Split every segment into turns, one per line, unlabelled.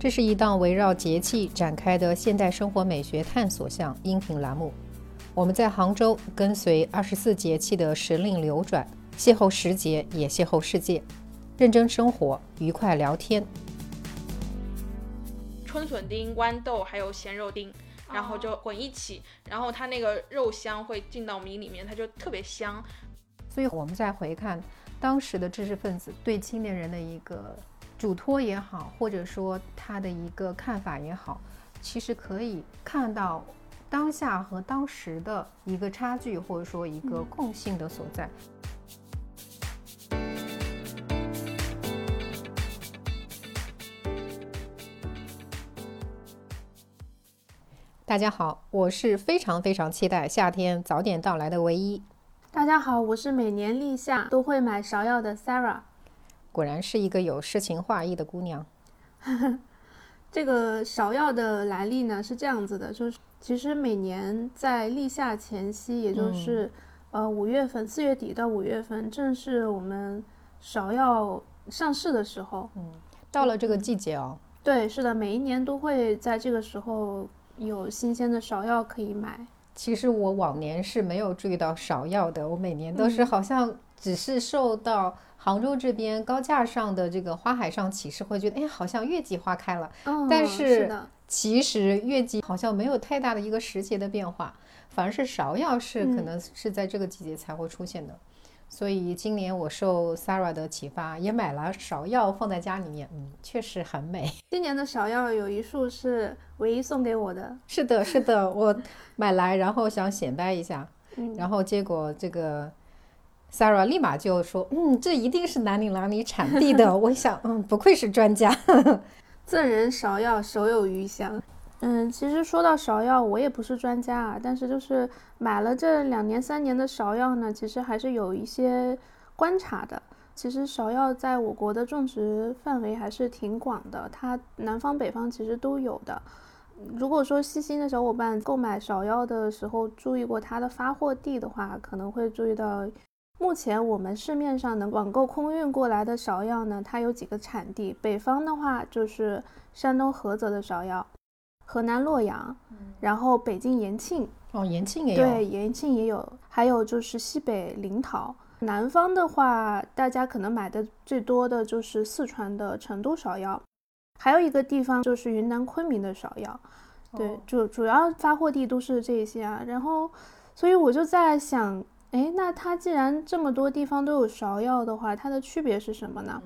这是一档围绕节气展开的现代生活美学探索项音频栏目。我们在杭州跟随二十四节气的时令流转，邂逅时节，也邂逅世界，认真生活，愉快聊天。
春笋丁、豌豆还有咸肉丁，然后就混一起，然后它那个肉香会进到米里面，它就特别香。
所以我们再回看当时的知识分子对青年人的一个嘱托也好，或者说他的一个看法也好，其实可以看到当下和当时的一个差距，或者说一个共性的所在。大家好，我是非常非常期待夏天早点到来的唯一。
大家好，我是每年立夏都会买芍药的 Sarah。
果然是一个有诗情画意的姑娘。
这个芍药的来历呢是这样子的，就是其实每年在立夏前夕，也就是呃五月份，四月底到五月份，正是我们芍药上市的时候。
嗯，到了这个季节哦。
对，是的，每一年都会在这个时候。有新鲜的芍药可以买。
其实我往年是没有注意到芍药的，我每年都是好像只是受到杭州这边高架上的这个花海上启示，会觉得哎，好像月季花开了。
嗯，
但
是
其实月季好像没有太大的一个时节的变化，反而是芍药是可能是在这个季节才会出现的。所以今年我受 Sarah 的启发，也买了芍药放在家里面，嗯，确实很美。
今年的芍药有一束是唯一送给我的，
是的，是的，我买来然后想显摆一下，然后结果这个 Sarah 立马就说，嗯，这一定是南岭哪里产地的。我想，嗯，不愧是专家，
赠人芍药，手有余香。嗯，其实说到芍药，我也不是专家啊，但是就是买了这两年三年的芍药呢，其实还是有一些观察的。其实芍药在我国的种植范围还是挺广的，它南方北方其实都有的。如果说细心的小伙伴购买芍药的时候注意过它的发货地的话，可能会注意到，目前我们市面上能网购空运过来的芍药呢，它有几个产地，北方的话就是山东菏泽的芍药。河南洛阳，然后北京延庆
哦，延庆也有，
对，延庆也有，还有就是西北临洮。南方的话，大家可能买的最多的就是四川的成都芍药，还有一个地方就是云南昆明的芍药。对，主主要发货地都是这些啊。然后，所以我就在想，哎，那它既然这么多地方都有芍药的话，它的区别是什么呢？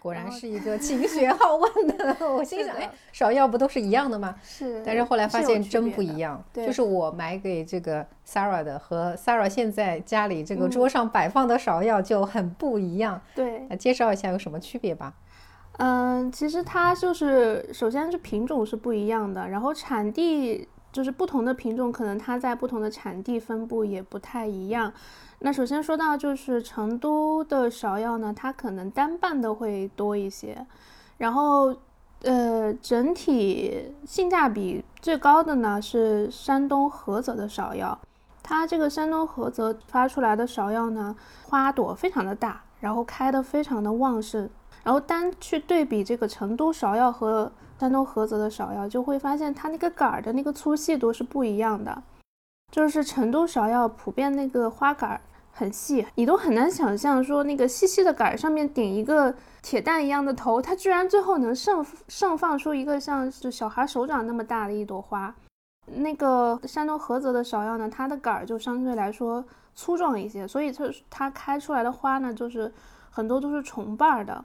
果然是一个勤学好问的，我心想，哎，芍药不都是一样的吗？
是。
但是后来发现真不一样，
就
是我买给这个 Sarah 的和 Sarah 现在家里这个桌上摆放的芍药就很不一样。
对。
来介绍一下有什么区别吧。
嗯，其实它就是首先是品种是不一样的，然后产地就是不同的品种，可能它在不同的产地分布也不太一样。那首先说到就是成都的芍药呢，它可能单瓣的会多一些，然后呃整体性价比最高的呢是山东菏泽的芍药，它这个山东菏泽发出来的芍药呢，花朵非常的大，然后开的非常的旺盛，然后单去对比这个成都芍药和山东菏泽的芍药，就会发现它那个杆儿的那个粗细度是不一样的。就是成都芍药普遍那个花杆很细，你都很难想象说那个细细的杆儿上面顶一个铁蛋一样的头，它居然最后能盛盛放出一个像是小孩手掌那么大的一朵花。那个山东菏泽的芍药呢，它的杆儿就相对来说粗壮一些，所以它它开出来的花呢，就是很多都是重瓣的。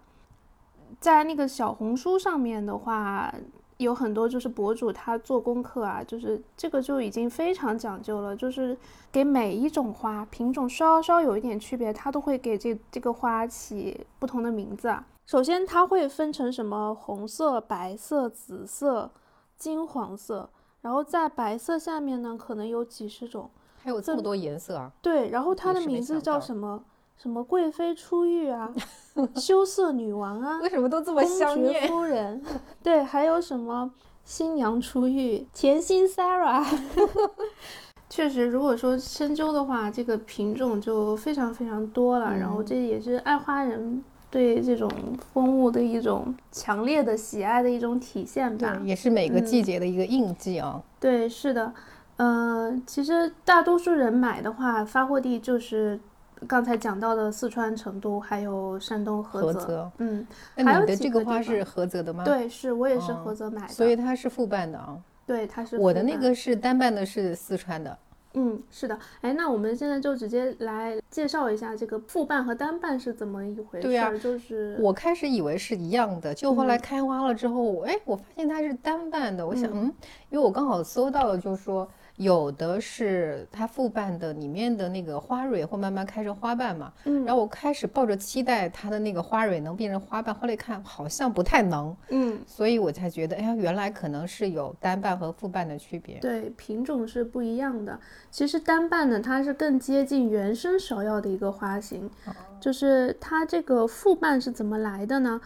在那个小红书上面的话。有很多就是博主他做功课啊，就是这个就已经非常讲究了，就是给每一种花品种稍稍有一点区别，他都会给这这个花起不同的名字啊。首先它会分成什么红色、白色、紫色、金黄色，然后在白色下面呢，可能有几十种，
还有这么多颜色啊？
对，然后它的名字叫什么？什么贵妃出浴啊，羞涩女王啊，
为什么都这么香艳？
夫 人，对，还有什么新娘出浴，甜心 Sarah。确实，如果说深究的话，这个品种就非常非常多了。然后这也是爱花人对这种风物的一种强烈的喜爱的一种体现吧。
也是每个季节的一个印记啊。
对，是的。嗯，其实大多数人买的话，发货地就是刚才讲到的四川成都，还有山东菏
泽。
嗯，
那你的这个花是菏泽的吗？
对，是我也是菏泽买的。
所以它是复办的啊。
对，它是。
我的那个是单办的，是四川的。
嗯，是的。哎，那我们现在就直接来介绍一下这个复瓣和单瓣是怎么一回事。
对呀，
就是
我开始以为是一样的，就后来开花了之后，哎，我发现它是单瓣的。我想，嗯，因为我刚好搜到了，就是说。有的是它复瓣的，里面的那个花蕊会慢慢开成花瓣嘛。
嗯。
然后我开始抱着期待它的那个花蕊能变成花瓣，后来看好像不太能。
嗯。
所以我才觉得，哎呀，原来可能是有单瓣和复瓣的区别。
对，品种是不一样的。其实单瓣呢，它是更接近原生芍药的一个花型。就是它这个复瓣是怎么来的呢？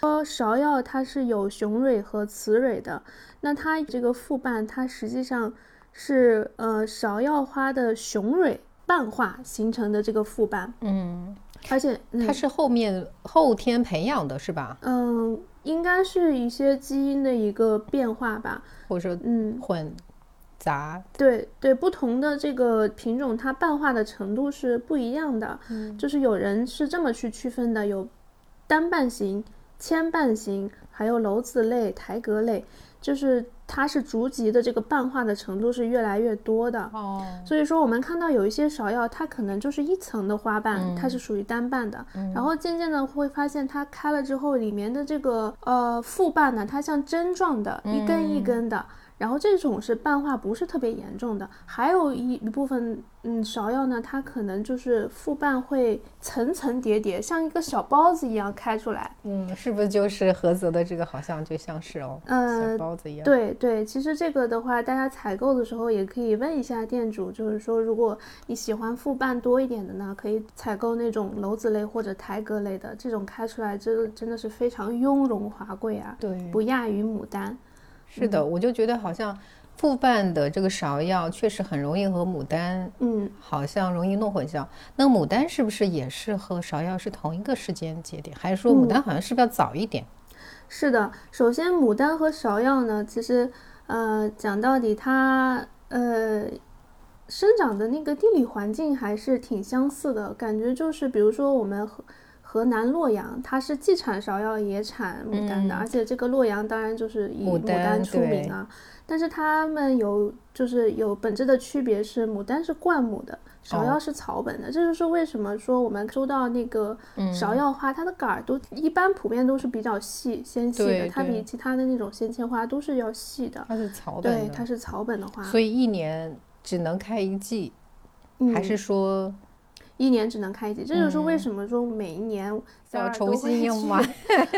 说芍药它是有雄蕊和雌蕊的，那它这个复瓣它实际上。是呃芍药花的雄蕊瓣化形成的这个复瓣，
嗯，
而且
它是后面后天培养的是吧？
嗯，应该是一些基因的一个变化吧，
或者说嗯混杂，
对对，不同的这个品种它瓣化的程度是不一样的，
嗯，
就是有人是这么去区分的，有单瓣型、千瓣型，还有楼子类、台阁类。就是它是逐级的，这个瓣化的程度是越来越多的
哦。
所以说我们看到有一些芍药，它可能就是一层的花瓣，它是属于单瓣的。然后渐渐的会发现它开了之后，里面的这个呃复瓣呢，它像针状的，一根一根的。然后这种是瓣化不是特别严重的，还有一一部分，嗯，芍药呢，它可能就是复瓣会层层叠叠，像一个小包子一样开出来。
嗯，是不是就是菏泽的这个好像就像是哦，
嗯，
小包子一样。
对对，其实这个的话，大家采购的时候也可以问一下店主，就是说如果你喜欢复瓣多一点的呢，可以采购那种楼子类或者台阁类的，这种开出来真的真的是非常雍容华贵啊，
对，
不亚于牡丹。
是的，我就觉得好像复瓣的这个芍药确实很容易和牡丹，
嗯，
好像容易弄混淆。那牡丹是不是也是和芍药是同一个时间节点？还是说牡丹好像是不是要早一点？
是的，首先牡丹和芍药呢，其实呃讲到底它呃生长的那个地理环境还是挺相似的，感觉就是比如说我们和。河南洛阳，它是既产芍药也产牡丹的，而且这个洛阳当然就是以牡丹出名啊。但是它们有就是有本质的区别，是牡丹是灌木的，芍药是草本的。这就是为什么说我们收到那个芍药花，它的杆儿都一般普遍都是比较细纤细的，它比其他的那种鲜切花都是要细的。
它是草本，
对，它是草本的花，
所以一年只能开一季，还是说？
一年只能开一季，这就是为什么说每一年
要重新要 买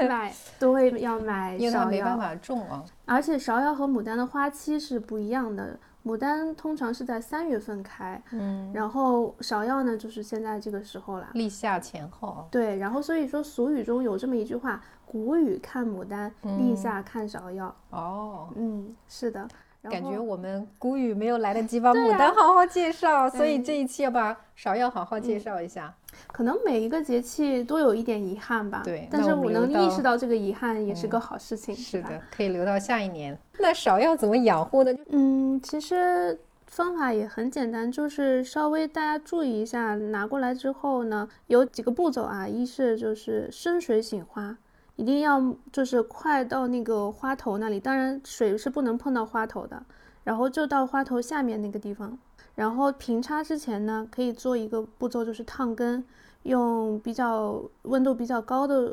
买都会要买芍药，
没办法种啊。
而且芍药和牡丹的花期是不一样的，牡丹通常是在三月份开，
嗯，
然后芍药呢就是现在这个时候啦，
立夏前后。
对，然后所以说俗语中有这么一句话：谷雨看牡丹，立夏看芍药。
哦，
嗯，是的。
感觉我们谷雨没有来得及把牡丹好好介绍，所以这一期要把芍药好好介绍一下。
可能每一个节气都有一点遗憾吧。
对，
但是
我
能意识到这个遗憾也是个好事情。
是的，可以留到下一年。那芍药怎么养护呢？
嗯，其实方法也很简单，就是稍微大家注意一下，拿过来之后呢，有几个步骤啊。一是就是深水醒花。一定要就是快到那个花头那里，当然水是不能碰到花头的，然后就到花头下面那个地方，然后平插之前呢，可以做一个步骤，就是烫根，用比较温度比较高的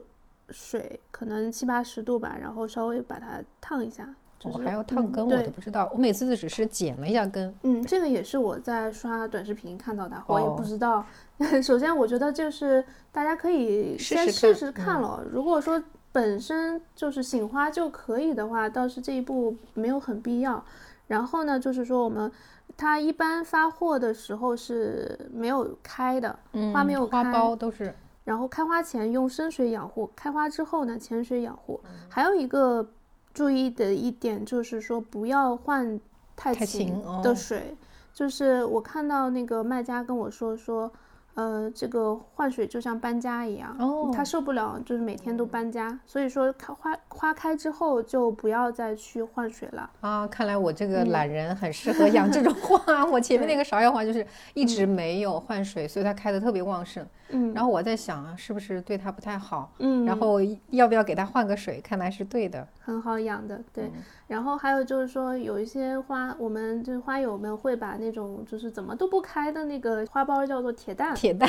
水，可能七八十度吧，然后稍微把它烫一下。
我还要烫根，我都不知道，我每次都只是剪了一下根。
嗯，这个也是我在刷短视频看到的，我也不知道。首先，我觉得就是大家可以先试试看了，如果说。本身就是醒花就可以的话，倒是这一步没有很必要。然后呢，就是说我们它一般发货的时候是没有开的，花没有开，
花苞都是。
然后开花前用深水养护，开花之后呢浅水养护。还有一个注意的一点就是说不要换太勤的水。就是我看到那个卖家跟我说说。呃，这个换水就像搬家一样，
哦
它受不了，就是每天都搬家，所以说开花花开之后就不要再去换水了。
啊，看来我这
嗯
个懒人很适合养这种花。我前面那个芍药花就是一直没有换水，所以它开的特别旺盛。
嗯
然后我在想啊，是不是对它不太好？
嗯，
然后要不要给它换个水？看来是对的。
很好养的，对。
嗯
然后还有就是说，有一些花，我们就是花友们会把那种就是怎么都不开的那个花苞叫做铁蛋，
铁蛋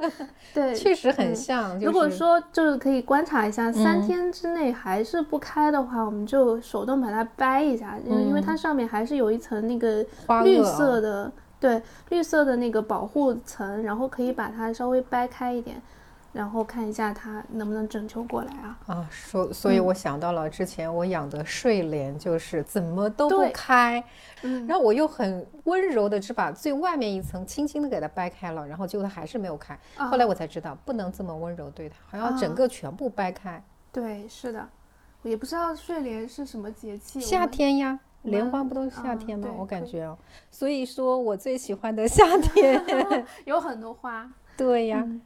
对，
确实很
嗯
像。就是、
如果说就是可以观察一下，三
嗯
天之内还是不开的话，我们就手动把它掰一下，因为因为它上面还是有一层那个绿色的，对，绿色的那个保护层，然后可以把它稍微掰开一点，然后看一下它能不能拯救过来啊。
啊，所，所以
嗯
我想到了之前我养的睡莲，就是怎么都不开，
嗯
然后我又很温柔的只把最外面一层轻轻的给它掰开了，然后结果它还是没有开。
啊
后来我才知道，不能这么温柔对它，还要整
啊
个全部掰开。
对，是的，我也不知道睡莲是什么节气，
夏天呀，莲花不都是夏
啊
天吗？
对
我感觉哦，所以说我最喜欢的夏天，
有很多花，
对呀，
嗯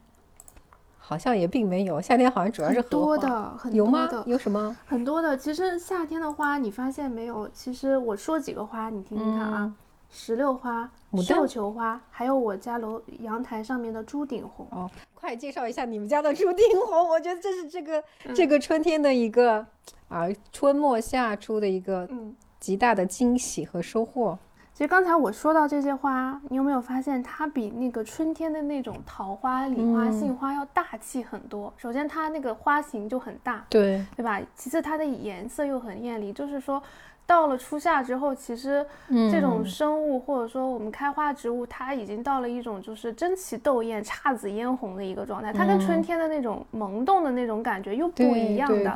好像也并没有，夏天好像主要是
很多。的，很
有吗
多的？
有什么？
很多的。其实夏天的花，你发现没有？其实我说几个花，你听听看啊。石榴花、绣球花，还有我家楼阳台上面的朱顶红。
哦，快介绍一下你们家的朱顶红，我觉得这是这个、
嗯
这个春天的一个啊春末夏初的一个
嗯，
极大的惊喜和收获。
其实刚才我说到这些花，你有没有发现它比那个春天的那种桃花、李花、
嗯
杏花要大气很多？首先它那个花型就很大，
对，
对吧？其次它的颜色又很艳丽，就是说。到了初夏之后，其实这种
嗯
生物、或者说我们开花植物，它已经到了一种就是争奇斗艳、姹紫嫣红的一个状态。它跟春天的那种萌动的那种感觉又不一样的。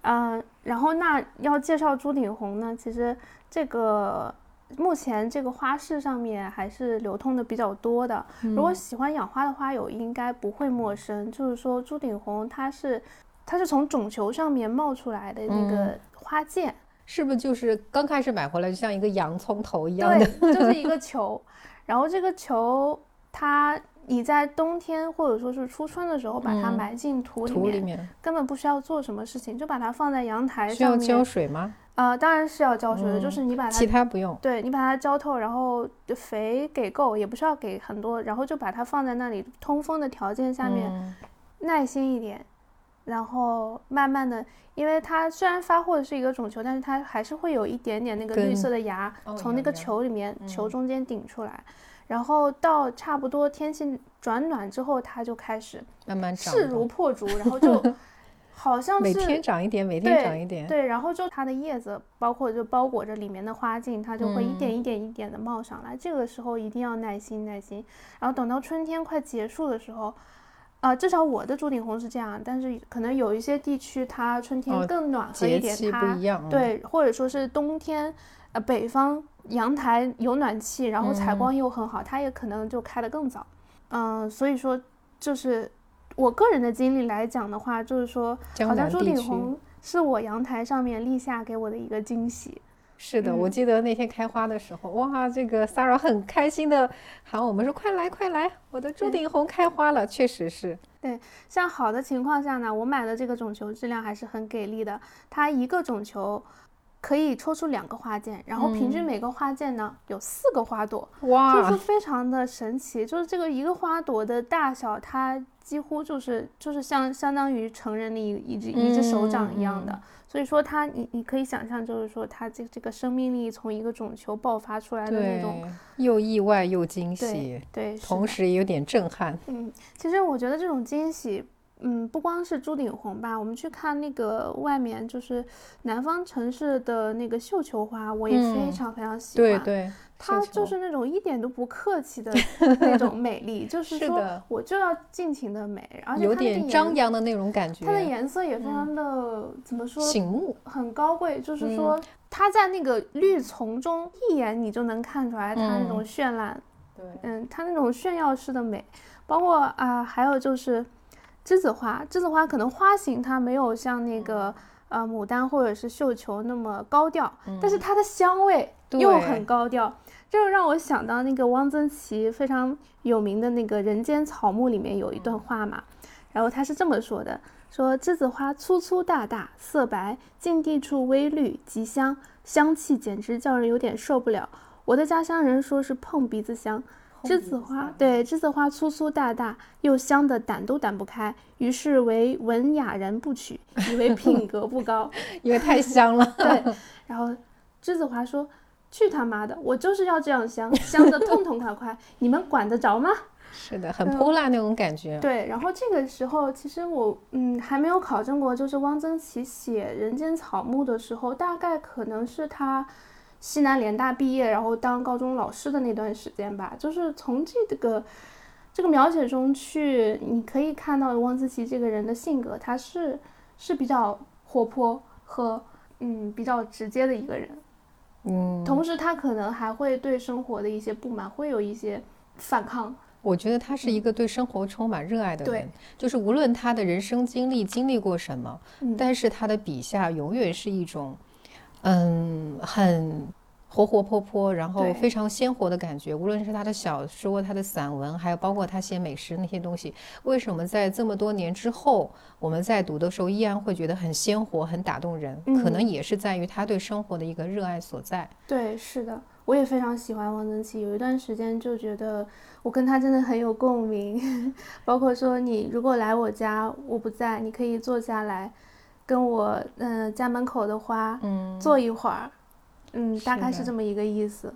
嗯，然后那要介绍朱顶红呢，其实这个目前这个花市上面还是流通的比较多的。如果喜欢养花的花友应该不会陌生，就是说朱顶红它是它是从种球上面冒出来的那个花剑，
是不是就是刚开始买回来就像一个洋葱头一样的？
对，就是一个球。然后这个球它。你在冬天或者说是初春的时候把它
嗯
埋进土里面，
土里面
根本不需要做什么事情，就把它放在阳台
需要
上面。
浇水吗？
啊、当然是要浇水的，
嗯
就是你把它
其他不用。
对你把它浇透，然后肥给够，也不需要给很多，然后就把它放在那里通风的条件下面，
嗯
耐心一点，然后慢慢的，因为它虽然发货的是一个种球，但是它还是会有一点点那个绿色的芽
哦
从那个球里面、球
嗯
中间顶出来，然后到差不多天气转暖之后，它就开始
慢慢长。
势如破竹，然后 就好像
每
是
天长一点，每天长一点。
对，然后就它的叶子，包括就包裹着里面的花茎，它就会一
嗯
点一点一点的冒上来。这个时候一定要耐心耐心，然后等到春天快结束的时候，啊、至少我的朱顶红是这样，但是可能有一些地区它春天
哦
更暖和一点，它
一样。，
对，或者说是冬天，呃，北方阳台有暖气，然后采
嗯
光又很好，它也可能就开得更早。嗯、所以说就是我个人的经历来讲的话，就是说，好像朱顶红是我阳台上面立夏给我的一个惊喜。
是的，我
嗯。
记得那天开花的时候，哇，这个 Sarah 很开心的喊我们说：“快来，快来，我的朱顶红开花了！”确实是，对
像好的情况下呢，我买的这个种球质量还是很给力的，它一个种球可以抽出两个花剑，然后平均
嗯。
每个花剑呢有四个花朵，哇就是，非常的神奇，就是这个一个花朵的大小，它几乎就是就是像相当于成人的一一只一只手掌一样的，
嗯
所以说它你你可以想象，就是说它这这个生命力从一个种球爆发出来的那种，
又意外又惊喜，
对，是
同时也有点震撼。
嗯，其实我觉得这种惊喜。嗯，不光是朱顶红吧，我们去看那个外面，就是南方城市的那个绣球花，我也非
嗯
常非常喜欢。
对对，
它就是那种一点都不客气的 那种美丽，就是说我就要尽情的美，而且
有点张
颜，
扬的那种感觉，
它的颜色也非常的、怎么说，
醒目。
很高贵，就是
嗯
说它在那个绿丛中一眼你就能看出来它那种
嗯
绚烂，
对，
嗯，它那种炫耀式的美，包括啊、还有就是栀子花，栀子花可能花型它没有像那个。呃牡丹或者是绣球那么高调，但是它的香味又很高调，这就让我想到那个汪曾祺非常有名的那个《人间草木》里面有一段话嘛，然后他是这么说的：说栀子花粗粗大大，色白，近地处微绿，极香，香气简直叫人有点受不了。我的家乡人说是碰鼻子香。栀子花对栀子花粗粗大大又香的掸都掸不开，于是为文雅人不取，以为品格不高，
因为太香了。
对，然后栀子花说：“去他妈的，我就是要这样香，香的痛痛快快，你们管得着吗？”
是的，很泼辣那种感觉。
对，然后这个时候其实我嗯还没有考证过，就是汪曾祺写《人间草木》的时候，大概可能是他。西南联大毕业，然后当高中老师的那段时间吧，就是从这个这个描写中去，你可以看到汪曾祺这个人的性格，他是是比较活泼和嗯比较直接的一个人，
嗯，
同时他可能还会对生活的一些不满会有一些反抗。
我觉得他是一个对生活充满热爱的人，就是无论他的人生经历经历过什么，但是他的笔下永远是一种。嗯，很活活泼泼，然后非常鲜活的感觉。无论是他的小说、他的散文，还有包括他写美食那些东西，为什么在这么多年之后，我们在读的时候依然会觉得很鲜活、很打动人？可能也是在于他对生活的一个热爱所在。
对，是的，我也非常喜欢汪曾祺。有一段时间就觉得我跟他真的很有共鸣，包括说你如果来我家，我不在，你可以坐下来。跟我嗯家门口的花嗯坐一会儿，嗯大概是这么一个意思。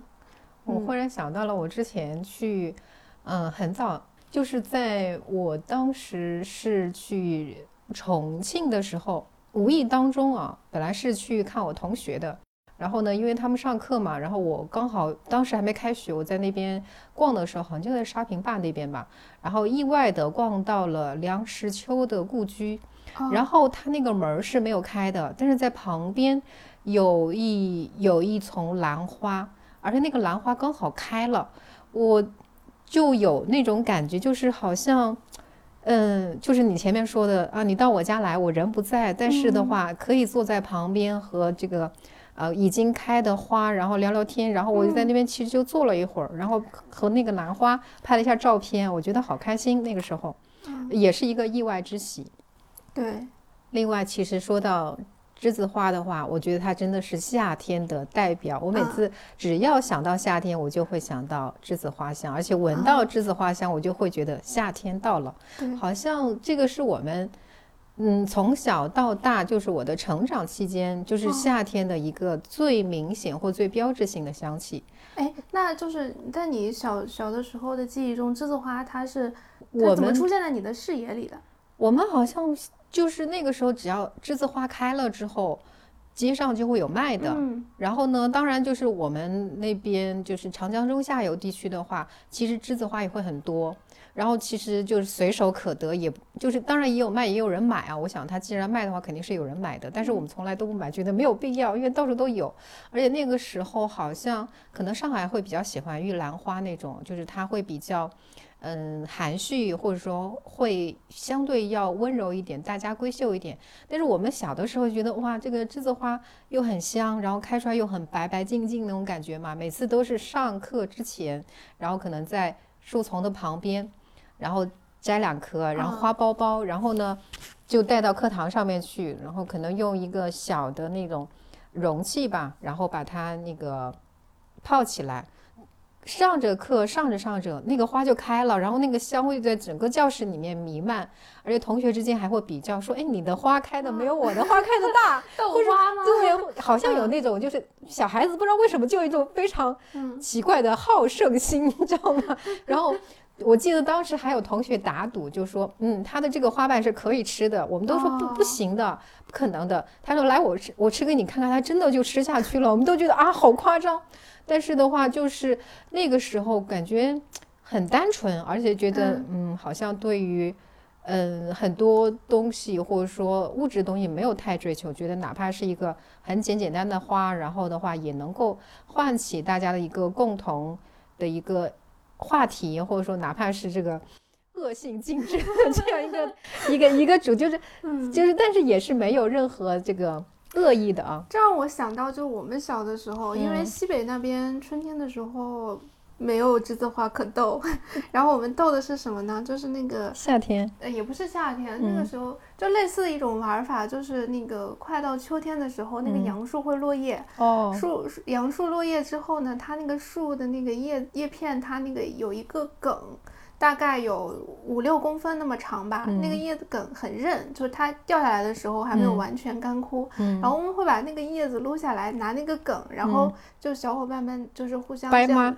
我忽然想到了，我之前去，嗯很早就是在我当时是去重庆的时候，无意当中啊，本来是去看我同学的，然后呢，因为他们上课嘛，然后我刚好当时还没开学，我在那边逛的时候，好像就在沙坪坝那边吧，然后意外的逛到了梁实秋的故居。然后它那个门是没有开的，但是在旁边有一有一丛兰花，而且那个兰花刚好开了，我就有那种感觉，就是好像，嗯，就是你前面说的啊，你到我家来，我人不在，但是的话可以坐在旁边和这个呃已经开的花，然后聊聊天，然后我就在那边其实就坐了一会儿，然后和那个兰花拍了一下照片，我觉得好开心，那个时候也是一个意外之喜。
对，
另外，其实说到栀子花的话，我觉得它真的是夏天的代表。我每次只要想到夏天，我就会想到栀子花香，而且闻到栀子花香，我就会觉得夏天到了。好像这个是我们，嗯，从小到大，就是我的成长期间，就是夏天的一个最明显或最标志性的香气。
哎，那就是在你小小的时候的记忆中，栀子花它是我怎么出现在你的视野里的？
我们好像。就是那个时候，只要栀子花开了之后，街上就会有卖的。然后呢，当然就是我们那边就是长江中下游地区的话，其实栀子花也会很多。然后其实就是随手可得，也就是当然也有卖，也有人买啊。我想他既然卖的话，肯定是有人买的。但是我们从来都不买，觉得没有必要，因为到处都有。而且那个时候好像可能上海会比较喜欢玉兰花那种，就是它会比较。嗯，含蓄或者说会相对要温柔一点，大家闺秀一点。但是我们小的时候觉得，哇，这个栀子花又很香，然后开出来又很白白净净那种感觉嘛。每次都是上课之前，然后可能在树丛的旁边，然后摘两颗，然后花苞苞，然后呢就带到课堂上面去，然后可能用一个小的那种容器吧，然后把它那个泡起来。上着课，上着上着，那个花就开了，然后那个香味在整个教室里面弥漫，而且同学之间还会比较说：“哎，你的花开的没有我的花开的大。”
豆花吗？
对，好像有那种，就是小孩子不知道为什么就有一种非常奇怪的好胜心，你知道吗？然后我记得当时还有同学打赌，就说：“嗯，他的这个花瓣是可以吃的。”我们都说不不行的，不可能的。他说：“来，我吃，我吃给你看看。”他真的就吃下去了。我们都觉得啊，好夸张。但是的话，就是那个时候感觉很单纯，而且觉得嗯，好像对于嗯很多东西或者说物质东西没有太追求，觉得哪怕是一个很简简单的花，然后的话也能够唤起大家的一个共同的一个话题，或者说哪怕是这个恶性竞争的这样一个一个一个主，就是 就是，但是也是没有任何这个恶意的啊。
这让我想到，就我们小的时候，因为
嗯
西北那边春天的时候没有栀子花可逗，然后我们逗的是什么呢？就是那个
夏天，
呃，也不是夏天，那个
嗯
时候就类似一种玩法，就是那个快到秋天的时候，那个
嗯。
杨树会落叶，
哦，
树树杨树落叶之后呢，它那个树的那个叶叶片，它那个有一个梗，大概有五六公分那么长吧。那个
嗯
叶子梗很韧，就是它掉下来的时候还没有
嗯
完全干枯。
嗯
然后我们会把那个叶子撸下来，拿那个梗，然后就小伙伴们就是互相这样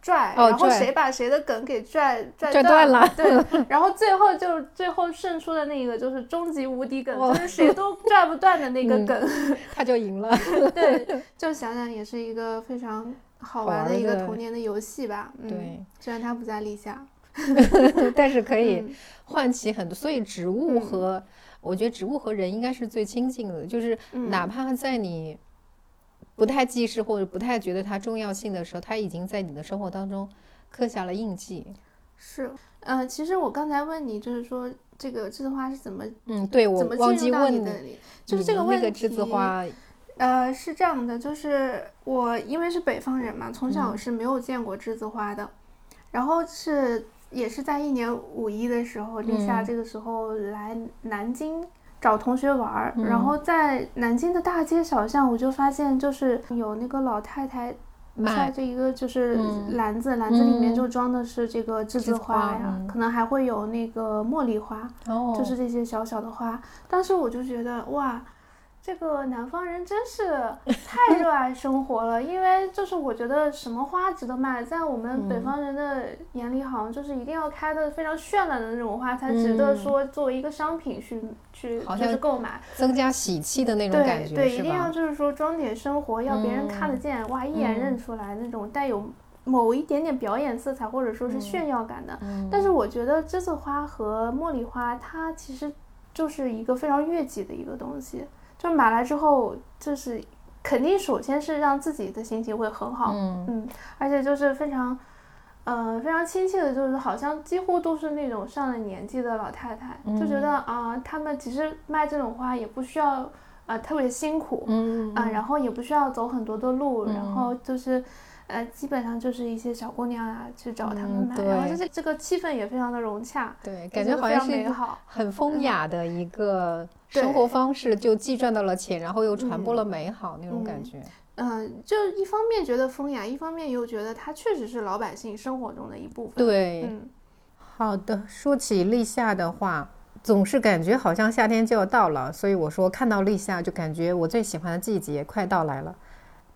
拽然后谁把谁的梗给拽拽
拽断了
对，然后最后就最后胜出的那个就是终极无敌梗，
哦
就是谁都拽不断的那个
嗯
梗。
他就赢了。
对，就想想也是一个非常好玩的一个童年的游戏吧。嗯，
对，
虽然它不在立夏。
但是可以
嗯。
唤起很多，所以植物和、我觉得植物和人应该是最亲近的，就是
嗯。
哪怕在你不太记事或者不太觉得它重要性的时候，它已经在你的生活当中刻下了印记。
是，呃，其实我刚才问你，就是说这个栀子花是怎么
嗯，对我忘记
问你的，就是这个问
那个栀子
题
花，
呃，是这样的，就是我因为是北方人嘛，从小
嗯。
是没有见过栀子花的，然后是也是在一年五一的时候，立夏
嗯。
这个时候来南京找同学玩儿，然
嗯。
后在南京的大街小巷，我就发现就是有那个老太太。
卖
揣着一个就是
嗯。
篮子，篮子里面
嗯。
就装的是这个栀
栀子
子花
花
呀，
嗯。
可能还会有那个茉莉花，
哦，
就是这些小小的花。当时我就觉得哇，这个南方人真是太热爱生活了，因为就是我觉得什么花值得卖，在我们北
嗯
方人的眼里，好像就是一定要开的非常绚烂的那种花才值得
嗯
说作为一个商品去去就是
好像
购买。
增加喜气的那种感觉，
对对，一定要？就是说装点生活，要别人看得
嗯
见，哇，一眼认
嗯
出来那种带有某一点点表演色彩或者说是炫耀感的。
嗯
但是我觉得栀子花和茉莉花，它其实就是一个非常悦己的一个东西，就买来之后，就是肯定首先是让自己的心情会很好，
嗯。
嗯，而且就是非常。呃，非常亲切的，就是好像几乎都是那种上了年纪的老太太，就觉得啊、他们其实卖这种花也不需要呃特别辛苦，
嗯。
啊，然后也不需要走很多的路，然
嗯。
后就是，呃，基本上就是一些小姑娘啊去找他们
嗯
买，然后
对
这这个气氛也非常的融洽，
对，感觉好像是。很风雅的一个生活方式，就既赚到了钱，然后又传播
嗯
了美好那种感
嗯
觉。
嗯、就一方面觉得风雅，一方面又觉得它确实是老百姓生活中的一部分。，
对，
嗯，
好的。说起立夏的话，总是感觉好像夏天就要到了，所以我说看到立夏就感觉我最喜欢的季节快到来了。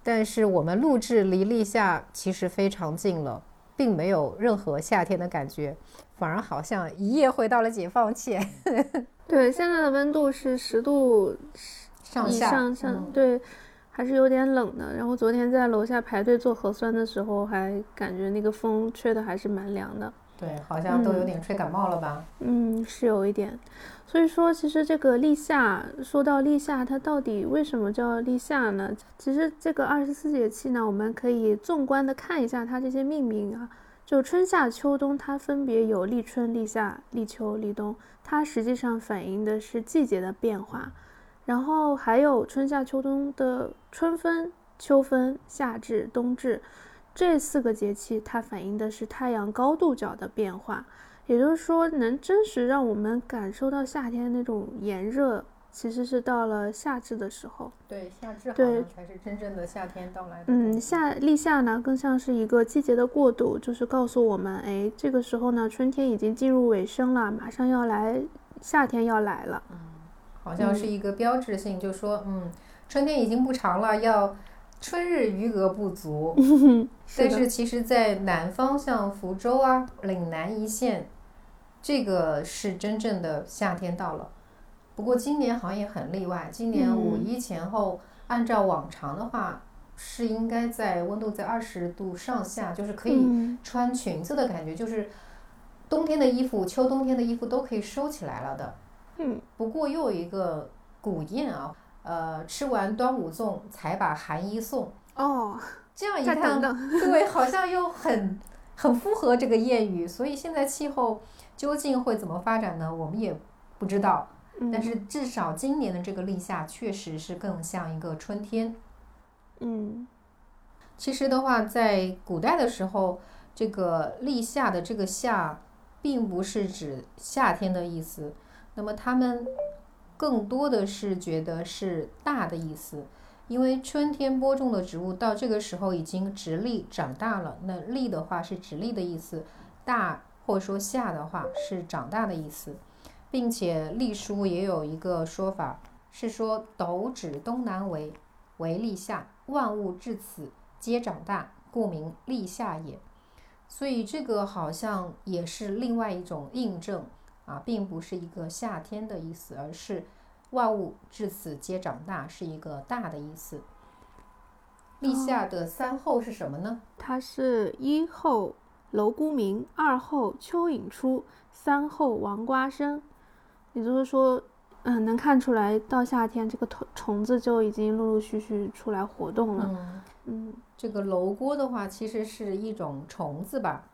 但是我们录制离立夏其实非常近了，并没有任何夏天的感觉，反而好像一夜回到了解放前。
对，现在的温度是十度以
上下
上上，
嗯
对，还是有点冷的。然后昨天在楼下排队做核酸的时候，还感觉那个风吹的还是蛮凉的。
对，好像都有
嗯
点吹感冒了吧？
嗯，是有一点。所以说，其实这个立夏，说到立夏，它到底为什么叫立夏呢？其实这个二十四节气呢，我们可以纵观的看一下它这些命名啊，就春夏秋冬，它分别有立春、立夏、立秋、立冬，它实际上反映的是季节的变化。然后还有春夏秋冬的春分、秋分、夏至、冬至，这四个节气，它反映的是太阳高度角的变化。也就是说，能真实让我们感受到夏天那种炎热，其实是到了夏至的时候。
对，夏至好
对
像才是真正的夏天到来的。
嗯，夏立夏呢，更像是一个季节的过渡，就是告诉我们，哎，这个时候呢，春天已经进入尾声了，马上要来，夏天要来了。
嗯好像是一个标志性，就说嗯，春天已经不长了，要春日余额不足。但是其实，在南方，像福州啊、岭南一线，这个是真正的夏天到了。不过今年好像也很例外，今年五
嗯
一前后，按照往常的话，是应该在温度在二十度上下，就是可以
嗯
穿裙子的感觉，就是冬天的衣服、秋冬天的衣服都可以收起来了的。
嗯，
不过又有一个古谚啊，呃，吃完端午粽才把寒衣送，
哦，
这样一看
等，等，
对，好像又很很符合这个谚语，所以现在气候究竟会怎么发展呢？我们也不知道。
嗯
但是至少今年的这个立夏确实是更像一个春天。
嗯
其实的话，在古代的时候，这个立夏的这个夏，并不是指夏天的意思。那么他们更多的是觉得是大的意思，因为春天播种的植物到这个时候已经直立长大了。那立的话是直立的意思，大或者说夏的话是长大的意思，并且隶书也有一个说法，是说斗指东南为，为立夏，万物至此皆长大，故名立夏也。所以这个好像也是另外一种印证啊，并不是一个夏天的意思，而是万物至此皆长大，是一个大的意思。立夏的三候是什么呢？
它是一后蝼蛄鸣，二后蚯蚓出，三后王瓜生。也就是说，嗯，能看出来到夏天这个虫虫子就已经陆陆续续出来活动了。
嗯，
嗯，
这个蝼蛄的话，其实是一种虫子吧？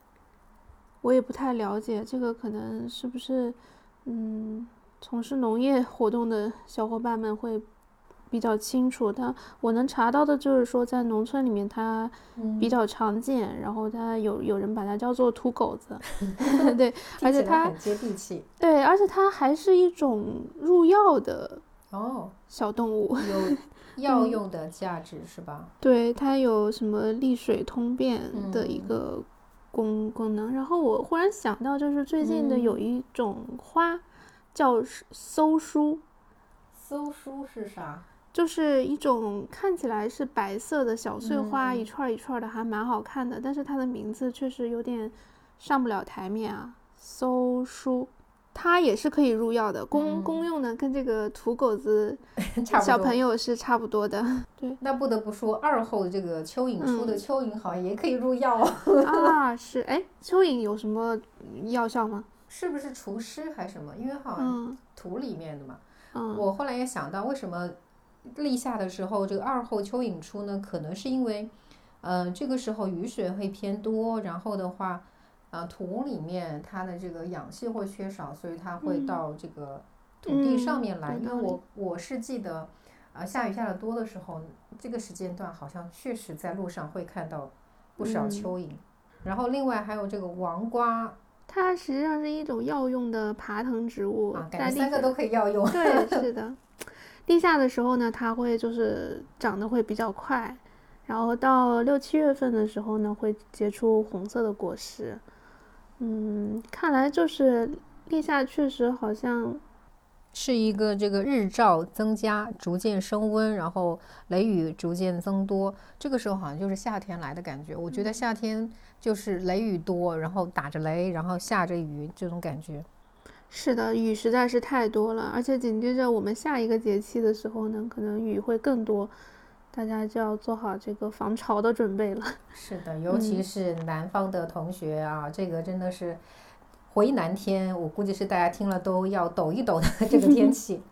我也不太了解这个，可能是不是，嗯，从事农业活动的小伙伴们会比较清楚。但我能查到的就是说，在农村里面它
嗯
比较常见，然后它有有人把它叫做土狗子 对，而且它
很接地气
对，而且它还是一种入药的
哦，
小动物。
有药用的价值是吧？
对，它有什么利水通便的一
嗯
个功功能。然后我忽然想到，就是最近的有
嗯
一种花叫搜书，
搜书是啥？
就是一种看起来是白色的小碎花，一
嗯
串儿一串儿的，还蛮好看的。但是它的名字确实有点上不了台面啊。搜书，它也是可以入药的，功
嗯
功用呢跟这个土狗子
差。
小朋友是差不多的。对
那不得不说，二后这个蚯蚓出的
嗯
蚯蚓好像也可以入药啊，
啊，是哎，蚯蚓有什么药效吗？
是不是除湿还是什么？因为好像
嗯
土里面的嘛。
嗯，
我后来也想到，为什么立夏的时候这个二候蚯蚓出呢？可能是因为，呃，这个时候雨水会偏多，然后的话，呃，土里面它的这个氧气会缺少，所以它会
嗯
到这个土地上面来。因为我我是记得，啊、下雨下的多的时候，这个时间段好像确实在路上会看到不少
嗯
蚯蚓。然后另外还有这个王瓜
它实际上是一种药用的爬藤植物，
啊，感觉三个都可以药用。
对，是的。立夏的时候呢，它会就是长得会比较快，然后到六七月份的时候呢，会结出红色的果实。嗯，看来就是立夏确实好像，
是一个这个日照增加，逐渐升温，然后雷雨逐渐增多。这个时候好像就是夏天来的感觉。我觉得夏天就是雷雨多，然后打着雷，然后下着雨这种感觉。
是的，雨实在是太多了，而且紧接着我们下一个节气的时候呢，可能雨会更多，大家就要做好这个防潮的准备了。
是的，尤其是南方的同学啊，这个真的是回南天，我估计是大家听了都要抖一抖的 这个天 气。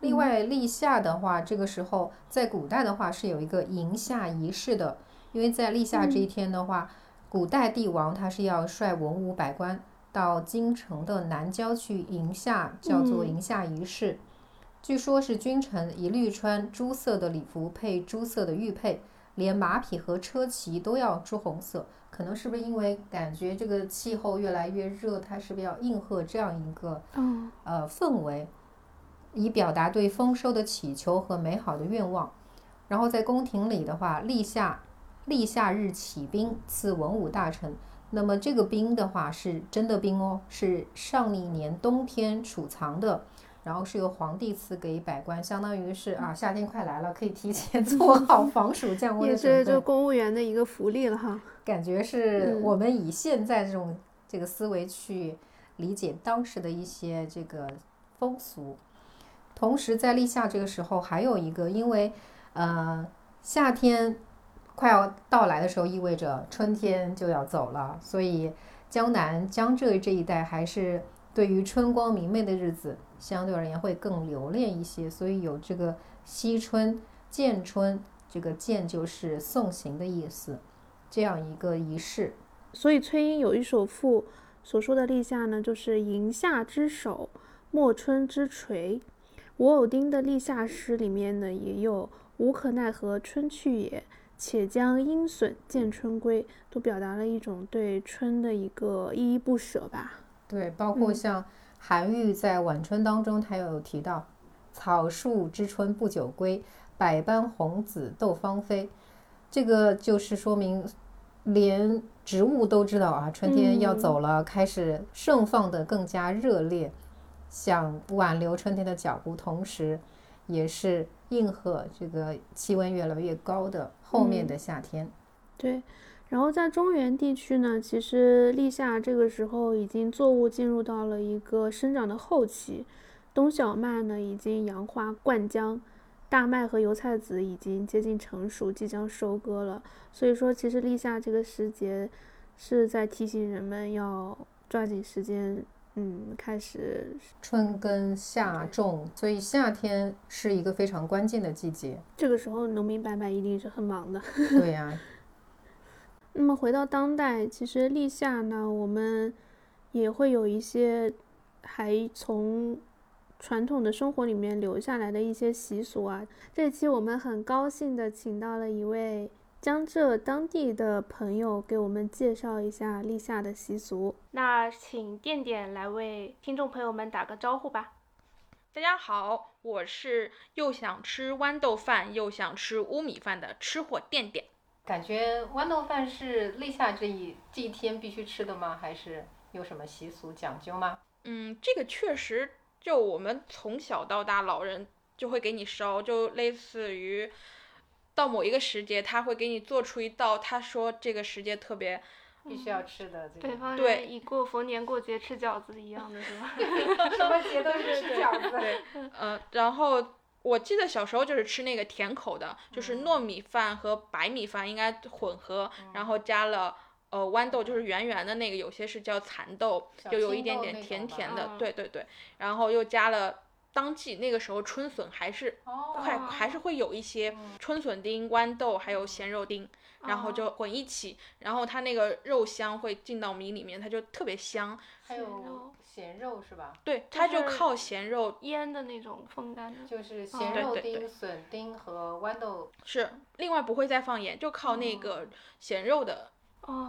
另外，立夏的话，这个时候在古代的话是有一个迎夏仪式的，因为在立夏这一天的话，古代帝王他是要率文武百官到京城的南郊去迎夏，叫做
嗯
迎夏仪式。据说是君臣一律穿朱色的礼服，配朱色的玉佩，连马匹和车骑都要朱红色。可能是不是因为感觉这个气候越来越热，它是不是要应和这样一个
哦，
呃氛围，以表达对丰收的祈求和美好的愿望。然后在宫廷里的话，立夏立夏日起兵，赐文武大臣。那么这个冰的话是真的冰哦，是上一年冬天储藏的，然后是由皇帝赐给百官，相当于是啊夏天快来了，可以提前做好防暑降温准备。
是就公务员的一个福利了哈。
感觉是
嗯
我们以现在这种这个思维去理解当时的一些这个风俗。同时，在立夏这个时候，还有一个，因为呃夏天快要到来的时候，意味着春天就要走了，所以江南、江浙这一带还是对于春光明媚的日子，相对而言会更留恋一些，所以有这个惜春、见春，这个见就是送行的意思。这样一个仪式。
所以崔莺有一首赋所说的立夏呢，就是迎夏之首，莫春之垂。吴偶丁的立夏诗里面呢，也有“无可奈何春去也，且将阴损见春归”，都表达了一种对春的一个依依不舍吧。
对，包括像韩愈在《晚春》当中，他有提到“草树知春不久归，百般红紫斗芳菲”，这个就是说明连植物都知道啊，春天要走了，开始盛放的更加热烈。想挽留春天的脚步，同时，也是应和这个气温越来越高的后面的夏天。
对，然后在中原地区呢，其实立夏这个时候已经作物进入到了一个生长的后期，冬小麦呢已经扬花灌浆，大麦和油菜籽已经接近成熟，即将收割了。所以说，其实立夏这个时节是在提醒人们要抓紧时间。嗯，开始
春耕夏种，所以夏天是一个非常关键的季节。
这个时候，农民伯伯一定是很忙的。
对呀。
那么回到当代，其实立夏呢，我们也会有一些还从传统的生活里面留下来的一些习俗啊。这期我们很高兴的请到了一位。江浙当地的朋友给我们介绍一下立夏的习俗。那请垫垫来为听众朋友们打个招呼吧。
大家好，我是又想吃豌豆饭又想吃乌米饭的吃货垫垫。
感觉豌豆饭是立夏这一这一天必须吃的吗？还是有什么习俗讲究吗？
嗯，这个确实，就我们从小到大，老人就会给你烧，就类似于。到某一个时节，他会给你做出一道，他说这个时节特别
必须要吃的。
北方
人
以过逢年过节吃饺子一样的是吧？
什么节都是吃饺子。
对，嗯，然后我记得小时候就是吃那个甜口的，就是糯米饭和白米饭应该混合，然后加了呃豌豆，就是圆圆的那个，有些是叫蚕豆，就有一点点甜甜的。对对对，然后又加了。当季那个时候春笋还是快，还是会有一些春笋丁、豌豆还有咸肉丁，然后就混一起，然后它那个肉香会进到米里面，它就特别香。
还有咸肉是吧？
对，它就靠咸肉
腌的那种风干的。
就是咸肉丁、笋丁和豌豆。
是，另外不会再放盐，就靠那个咸肉的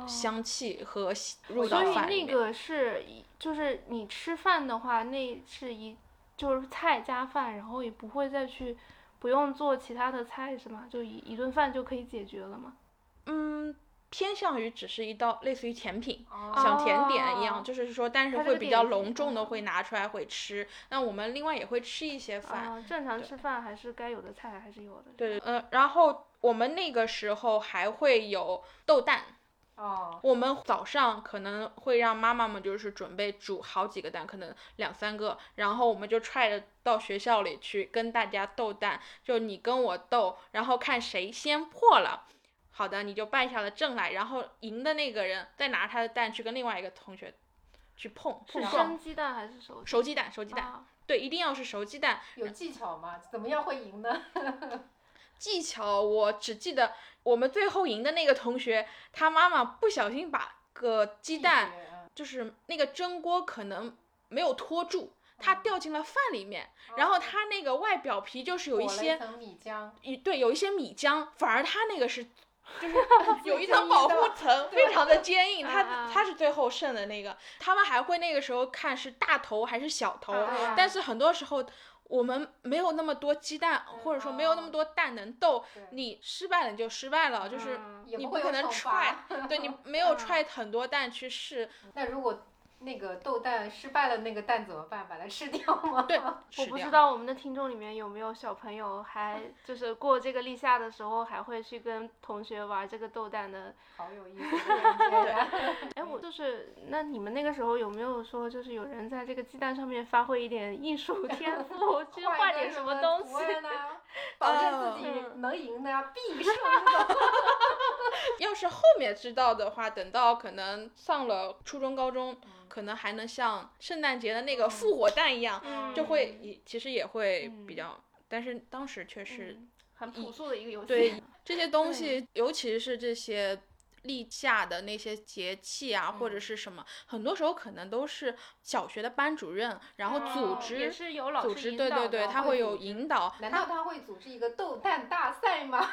香气和入到饭
里面。所以那个是，就是你吃饭的话，那是一。就是菜加饭，然后也不会再去，不用做其他的菜是吗？就一一顿饭就可以解决了吗？
嗯，偏向于只是一道类似于甜品，像甜点一样，就是说，但是会比较隆重的会拿出来会吃。那我们另外也会吃一些饭，
正常吃饭还是该有的菜还是有的。
对，嗯，然后我们那个时候还会有豆蛋。
哦，
我们早上可能会让妈妈们就是准备煮好几个蛋，可能两三个，然后我们就揣着到学校里去跟大家斗蛋，就你跟我斗，然后看谁先破了，好的你就败下了阵来，然后赢的那个人再拿他的蛋去跟另外一个同学去碰。
是生鸡蛋还是熟？
熟鸡蛋，熟鸡蛋。对，一定要是熟鸡蛋。
有技巧吗？怎么样会赢呢？
技巧我只记得。我们最后赢的那个同学，他妈妈不小心把个鸡蛋，就是那个蒸锅可能没有托住，它掉进了饭里面，然后它那个外表皮就是有一些
米浆，
一对有一些米浆，反而它那个是就是 有一层保护层，非常的坚硬，它它是最后剩的那个。他们还会那个时候看是大头还是小头，但是很多时候。我们没有那么多鸡蛋，或者说没有那么多蛋能斗，你失败了你就失败了，就是你不可能踹，对你 没有踹很多蛋去试。
那如果。那个豆蛋失败了，那个蛋怎么办？把它吃掉吗？
对，
我不知道我们的听众里面有没有小朋友，还 就是过这个立夏的时候，还会去跟同学玩这个豆蛋的。
好有意思。
哎，我就是，那你们那个时候有没有说，就是有人在这个鸡蛋上面发挥一点艺术天赋，去画点什么东西呢？
保证自己能赢的呀，必胜。
要是后面知道的话，等到可能上了初中、高中。可能还能像圣诞节的那个复活蛋一样，就会也其实也会比较，但是当时却是
很朴素的一个游戏。
对 这些东西，尤其是这些立夏的那些节气啊，或者是什么，很多时候可能都是小学的班主任，然后组织、组织，
师
对对对，他会有引导，
难道他会组织一个斗蛋大赛吗？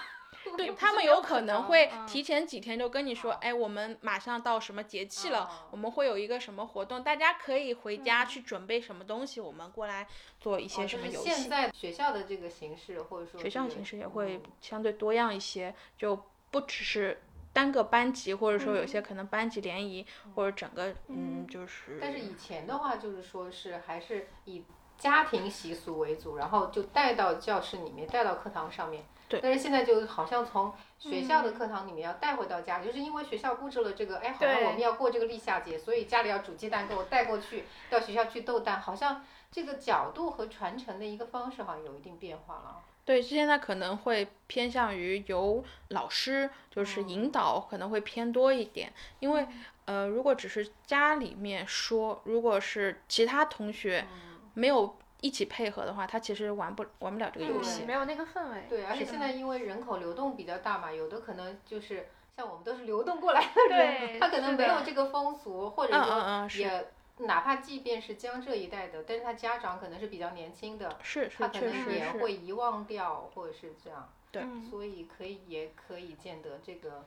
对他们有
可能
会？
嗯
提前几天就跟你说，哎，我们马上到什么节气了，
哦
我们会有一个什么活动，大家可以回家去准备什么东西，我们过来做一些什么游戏。
现在学校的这个形式，或者说
学校形式也会。
嗯
相对多样一些，就不只是单个班级，或者说有些可能班级联谊，或者整个嗯就是。
但是以前的话，就是说是还是以家庭习俗为主，然后就带到教室里面，带到课堂上面。
对
但是现在就好像从学校的课堂里面要带回到家里，就是因为学校布置了这个，哎，好像我们要过这个立夏节，所以家里要煮鸡蛋给我带过去，到学校去斗蛋，好像这个角度和传承的一个方式好像有一定变化了。
对，现在可能会偏向于由老师就是引导，可能会偏多一点。因为呃，如果只是家里面说，如果是其他同学没有一起配合的话，他其实玩不玩不了这个游戏。
没有那个氛围。
对，而且现在因为人口流动比较大嘛，有的可能就是像我们都是流动过来的人，
对
他可能没有这个风俗，或者
嗯嗯
说
嗯，是
也哪怕即便是江浙一带的，但是他家长可能是比较年轻的，
是是，
他可能也。会遗忘掉，或者是这样，
对
嗯
所以可以也可以见得这个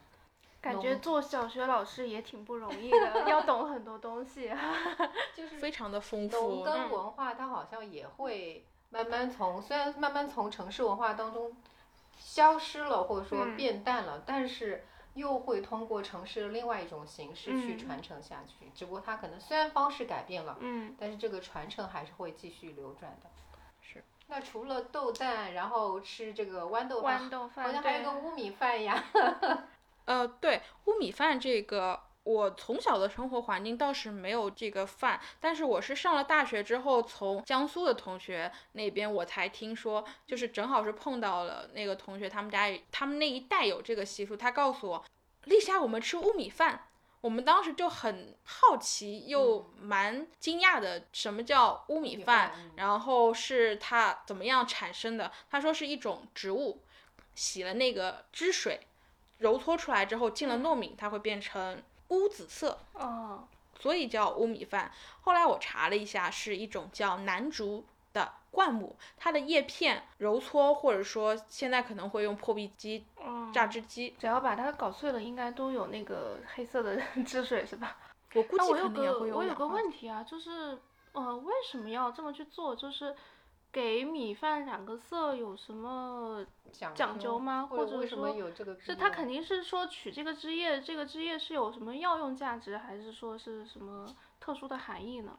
感觉做小学老师也挺不容易的，要懂很多东西。
就是
非常的丰
农
富，
耕文化，它好像也会慢慢从虽然慢慢从城市文化当中消失了，或者说
嗯
变淡了，但是又会通过城市的另外一种形式去
嗯
传承下去。只不过它可能虽然方式改变了，
嗯，
但是这个传承还是会继续流转的。
是。
那除了豆蛋，然后吃这个豌豆饭，
豌豆饭
好像还有个乌米饭呀。
呃，对，乌米饭这个，我从小的生活环境倒是没有这个饭，但是我是上了大学之后，从江苏的同学那边我才听说，就是正好是碰到了那个同学，他们家他们那一带有这个习俗，他告诉我，立夏我们吃乌米饭。我们当时就很好奇，又蛮惊讶的，什么叫乌米
米
饭？然后是它怎么样产生的？他说是一种植物，洗了那个汁水，揉搓出来之后进了糯米，它会变成乌紫色，
哦，
所以叫乌米饭。后来我查了一下，是一种叫南竹的灌木，它的叶片揉搓，或者说现在可能会用破壁机、
嗯，
榨汁机，
只要把它搞碎了，应该都有那个黑色的 汁水是吧？
我估计
我有个
肯定也会有
我有个问题啊，就是呃，为什么要这么去做？就是给米饭染个色有什么
讲
讲究吗？
或
或者
者为什么
说
有这个必要？
是它肯定是说取这个汁液，这个汁液是有什么药用价值，还是说是什么特殊的含义呢？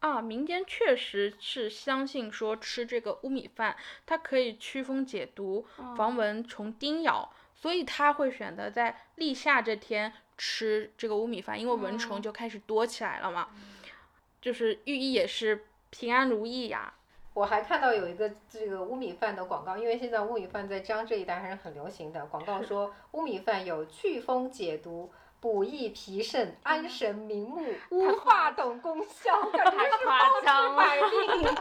啊，民间确实是相信说吃这个乌米饭，它可以驱风解毒、防蚊虫叮咬，所以他会选择在立夏这天吃这个乌米饭，因为蚊虫就开始多起来了嘛，就是寓意也是平安如意呀。
我还看到有一个这个乌米饭的广告，因为现在乌米饭在江浙一带还是很流行的。广告 说乌米饭有祛风解毒、补益脾肾、安神明目、乌化等功效，感觉
太
是
包治
百病。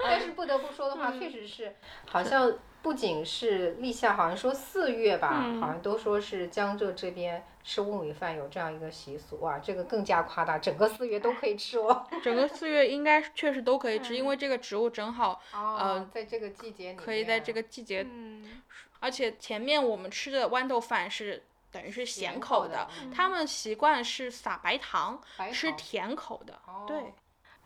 但是不得不说的话，确实是好像不仅是立夏，好像说四月吧，
嗯
好像都说是江浙这边吃乌米饭有这样一个习俗。哇，这个更加夸大，整个四月都可以吃哦。
整个四月应该确实都可以吃，因为这个植物正好
哦，在这个季节里，
可以在这个季节
嗯，
而且前面我们吃的豌豆饭是等于是咸
咸
口的他们习惯是撒白糖，
白
吃甜口的。
哦
对，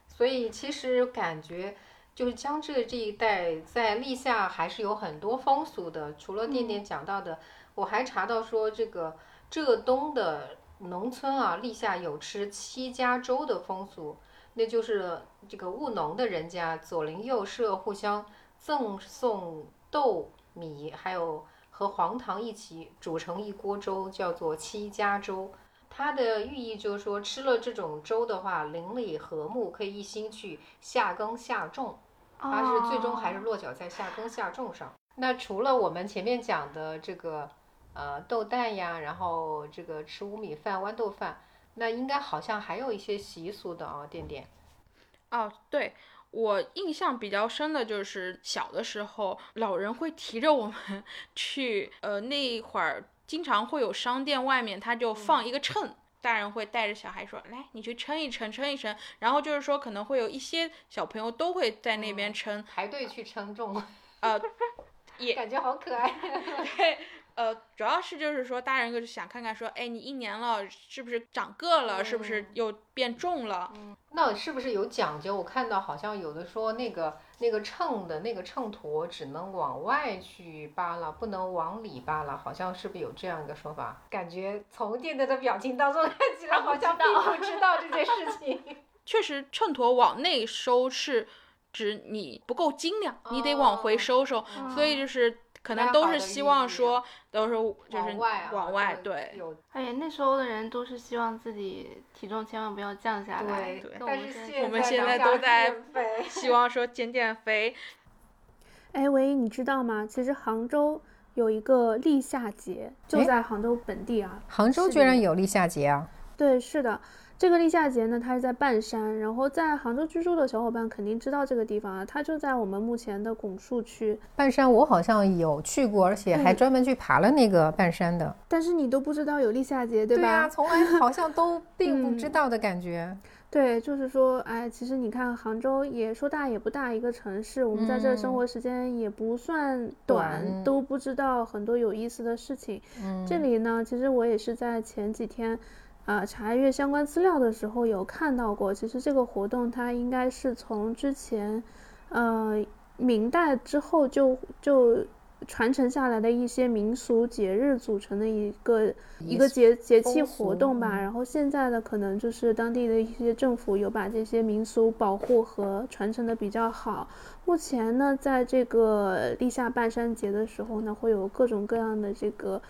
所以其实感觉就是江浙这一带在立夏还是有很多风俗的。除了店店讲到的，我还查到说这个浙东的农村啊，立夏有吃七家粥的风俗，那就是这个务农的人家左邻右舍互相赠送豆米，还有和黄糖一起煮成一锅粥，叫做七家粥。它的寓意就是说，吃了这种粥的话，邻里和睦，可以一心去下耕下种。它是最终还是落脚在下耕下种上。那除了我们前面讲的这个呃豆蛋呀，然后这个吃五米饭、豌豆饭，那应该好像还有一些习俗的啊，点点。
哦，对我印象比较深的就是小的时候，老人会提着我们去，呃，那会儿经常会有商店外面他就放一个秤。大人会带着小孩说：“来，你去称一称，称一称。”然后就是说，可能会有一些小朋友都会在那边称，
排队去称重，
呃，也
感觉好可爱。
对，呃，主要是就是说，大人就是想看看说，哎，你一年了，是不是长个了，是不是又变重了？
那是不是有讲究？我看到好像有的说那个那个秤的那个秤砣只能往外去扒拉，不能往里扒拉，好像是不是有这样一个说法？感觉从店的的表情当中 看起来好像并不知道这件事情。
确实，秤砣往内收是指你不够精良，你得往回收收，所以就是。可能都是希望说，都是就是往外对。
哎呀，那时候的人都是希望自己体重千万不要降下来。
对，但是
我们现在都在希望说减减肥。
哎，唯一你知道吗？其实杭州有一个立夏节，就在杭州本地啊。
杭州居然有立夏节啊？
对，是的。这个立夏节呢，它是在半山，然后在杭州居住的小伙伴肯定知道这个地方啊，它就在我们目前的拱墅区。
半山我好像有去过，而且还专门去爬了那个半山的。
但是你都不知道有立夏节，对吧？对
啊，从来好像都 并不知道的感觉。
对，就是说，哎，其实你看杭州也说大也不大一个城市，我们在这生活时间也不算短，都不知道很多有意思的事情。这里呢，其实我也是在前几天。啊，查阅相关资料的时候有看到过，其实这个活动它应该是从之前，呃，明代之后就就传承下来的一些民俗节日组成的一个一个节节气活动吧。然后现在的可能就是当地的一些政府有把这些民俗保护和传承的比较好。目前呢，在这个立夏半山节的时候呢，会有各种各样的这个。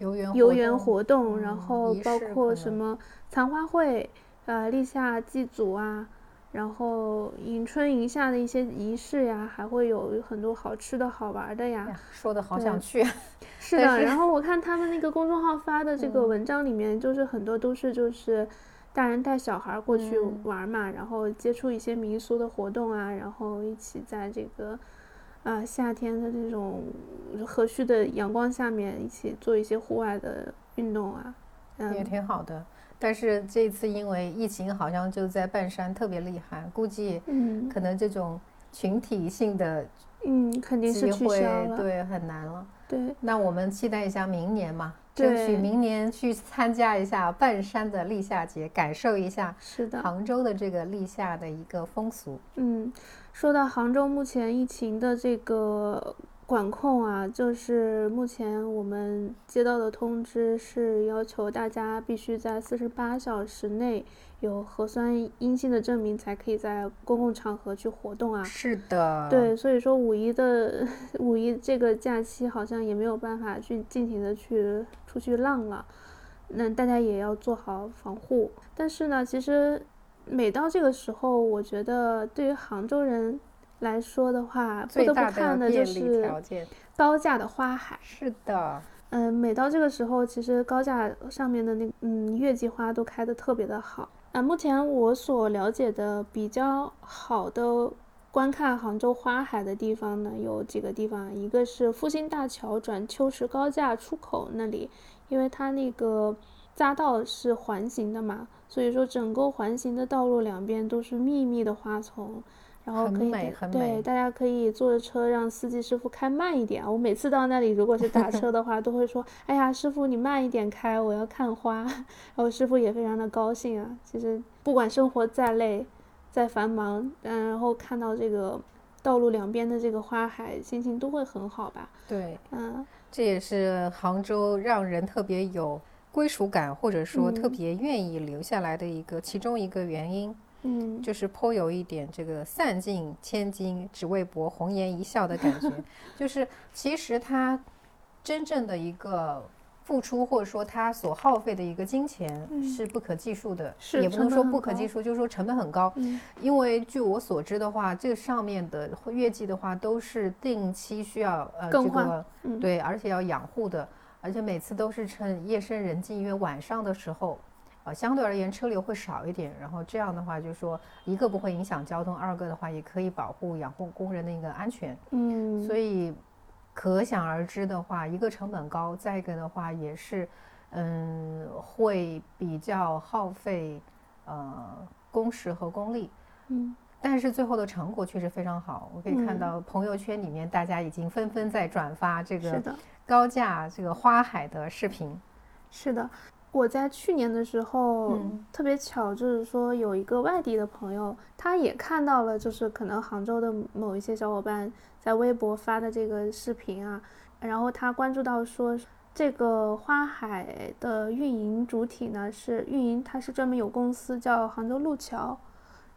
游园
游园活动，然后包括什么残花会，呃，立夏祭祖啊，然后迎春迎夏的一些仪式呀，还会有很多好吃的好玩的呀。
说的好想去。
是的，然后我看他们那个公众号发的这个文章里面，就是很多都是就是大人带小孩过去玩嘛，然后接触一些民俗的活动啊，然后一起在这个。啊，夏天的这种和煦的阳光下面，一起做一些户外的运动啊，
也挺好的。但是这次因为疫情，好像就在半山特别厉害，估计可能这种群体性的
嗯肯定是取消了，
对，很难了。
对，
那我们期待一下明年嘛，争取明年去参加一下半山的立夏节，感受一下
是的
杭州的这个立夏的一个风俗。
嗯。说到杭州目前疫情的这个管控啊，就是目前我们接到的通知是要求大家必须在四十八小时内有核酸阴性的证明，才可以在公共场合去活动啊。
是的。
对，所以说五一的 五一这个假期好像也没有办法去尽情的去出去浪了，那大家也要做好防护。但是呢，其实。每到这个时候，我觉得对于杭州人来说的话，不得不看的就是高架的花海。
是的，
嗯，每到这个时候，其实高架上面的那嗯月季花都开得特别的好。啊，目前我所了解的比较好的观看杭州花海的地方呢，有几个地方，一个是复兴大桥转秋实高架出口那里，因为它那个匝道是环形的嘛。所以说，整个环形的道路两边都是密密的花丛，然后可以对大家可以坐着车让司机师傅开慢一点。我每次到那里，如果是打车 的话，都会说：“哎呀，师傅你慢一点开，我要看花。”然后师傅也非常的高兴啊。其实不管生活再累、再繁忙，嗯，然后看到这个道路两边的这个花海，心情都会很好吧？
对，
嗯，
这也是杭州让人特别有。归属感，或者说特别愿意留下来的一个其中一个原因，
嗯，
就是颇有一点这个散尽千金只为博红颜一笑的感觉。就是其实他真正的一个付出，或者说他所耗费的一个金钱是不可计数的，也不能说不可计数，就是说成本很高。因为据我所知的话，这个上面的月季的话都是定期需要呃这个对，而且要养护的。而且每次都是趁夜深人静，因为晚上的时候，呃，相对而言车流会少一点。然后这样的话，就是说一个不会影响交通，二个的话也可以保护养护工人的一个安全。
嗯，
所以可想而知的话，一个成本高，再一个的话也是，嗯，会比较耗费呃工时和功力。
嗯，
但是最后的成果确实非常好，我可以看到朋友圈里面大家已经纷纷在转发这个，高架这个花海的视频。
是的。我在去年的时候、
嗯
特别巧，就是说有一个外地的朋友，他也看到了，就是可能杭州的某一些小伙伴在微博发的这个视频啊，然后他关注到说，这个花海的运营主体呢是运营，它是专门有公司叫杭州路桥。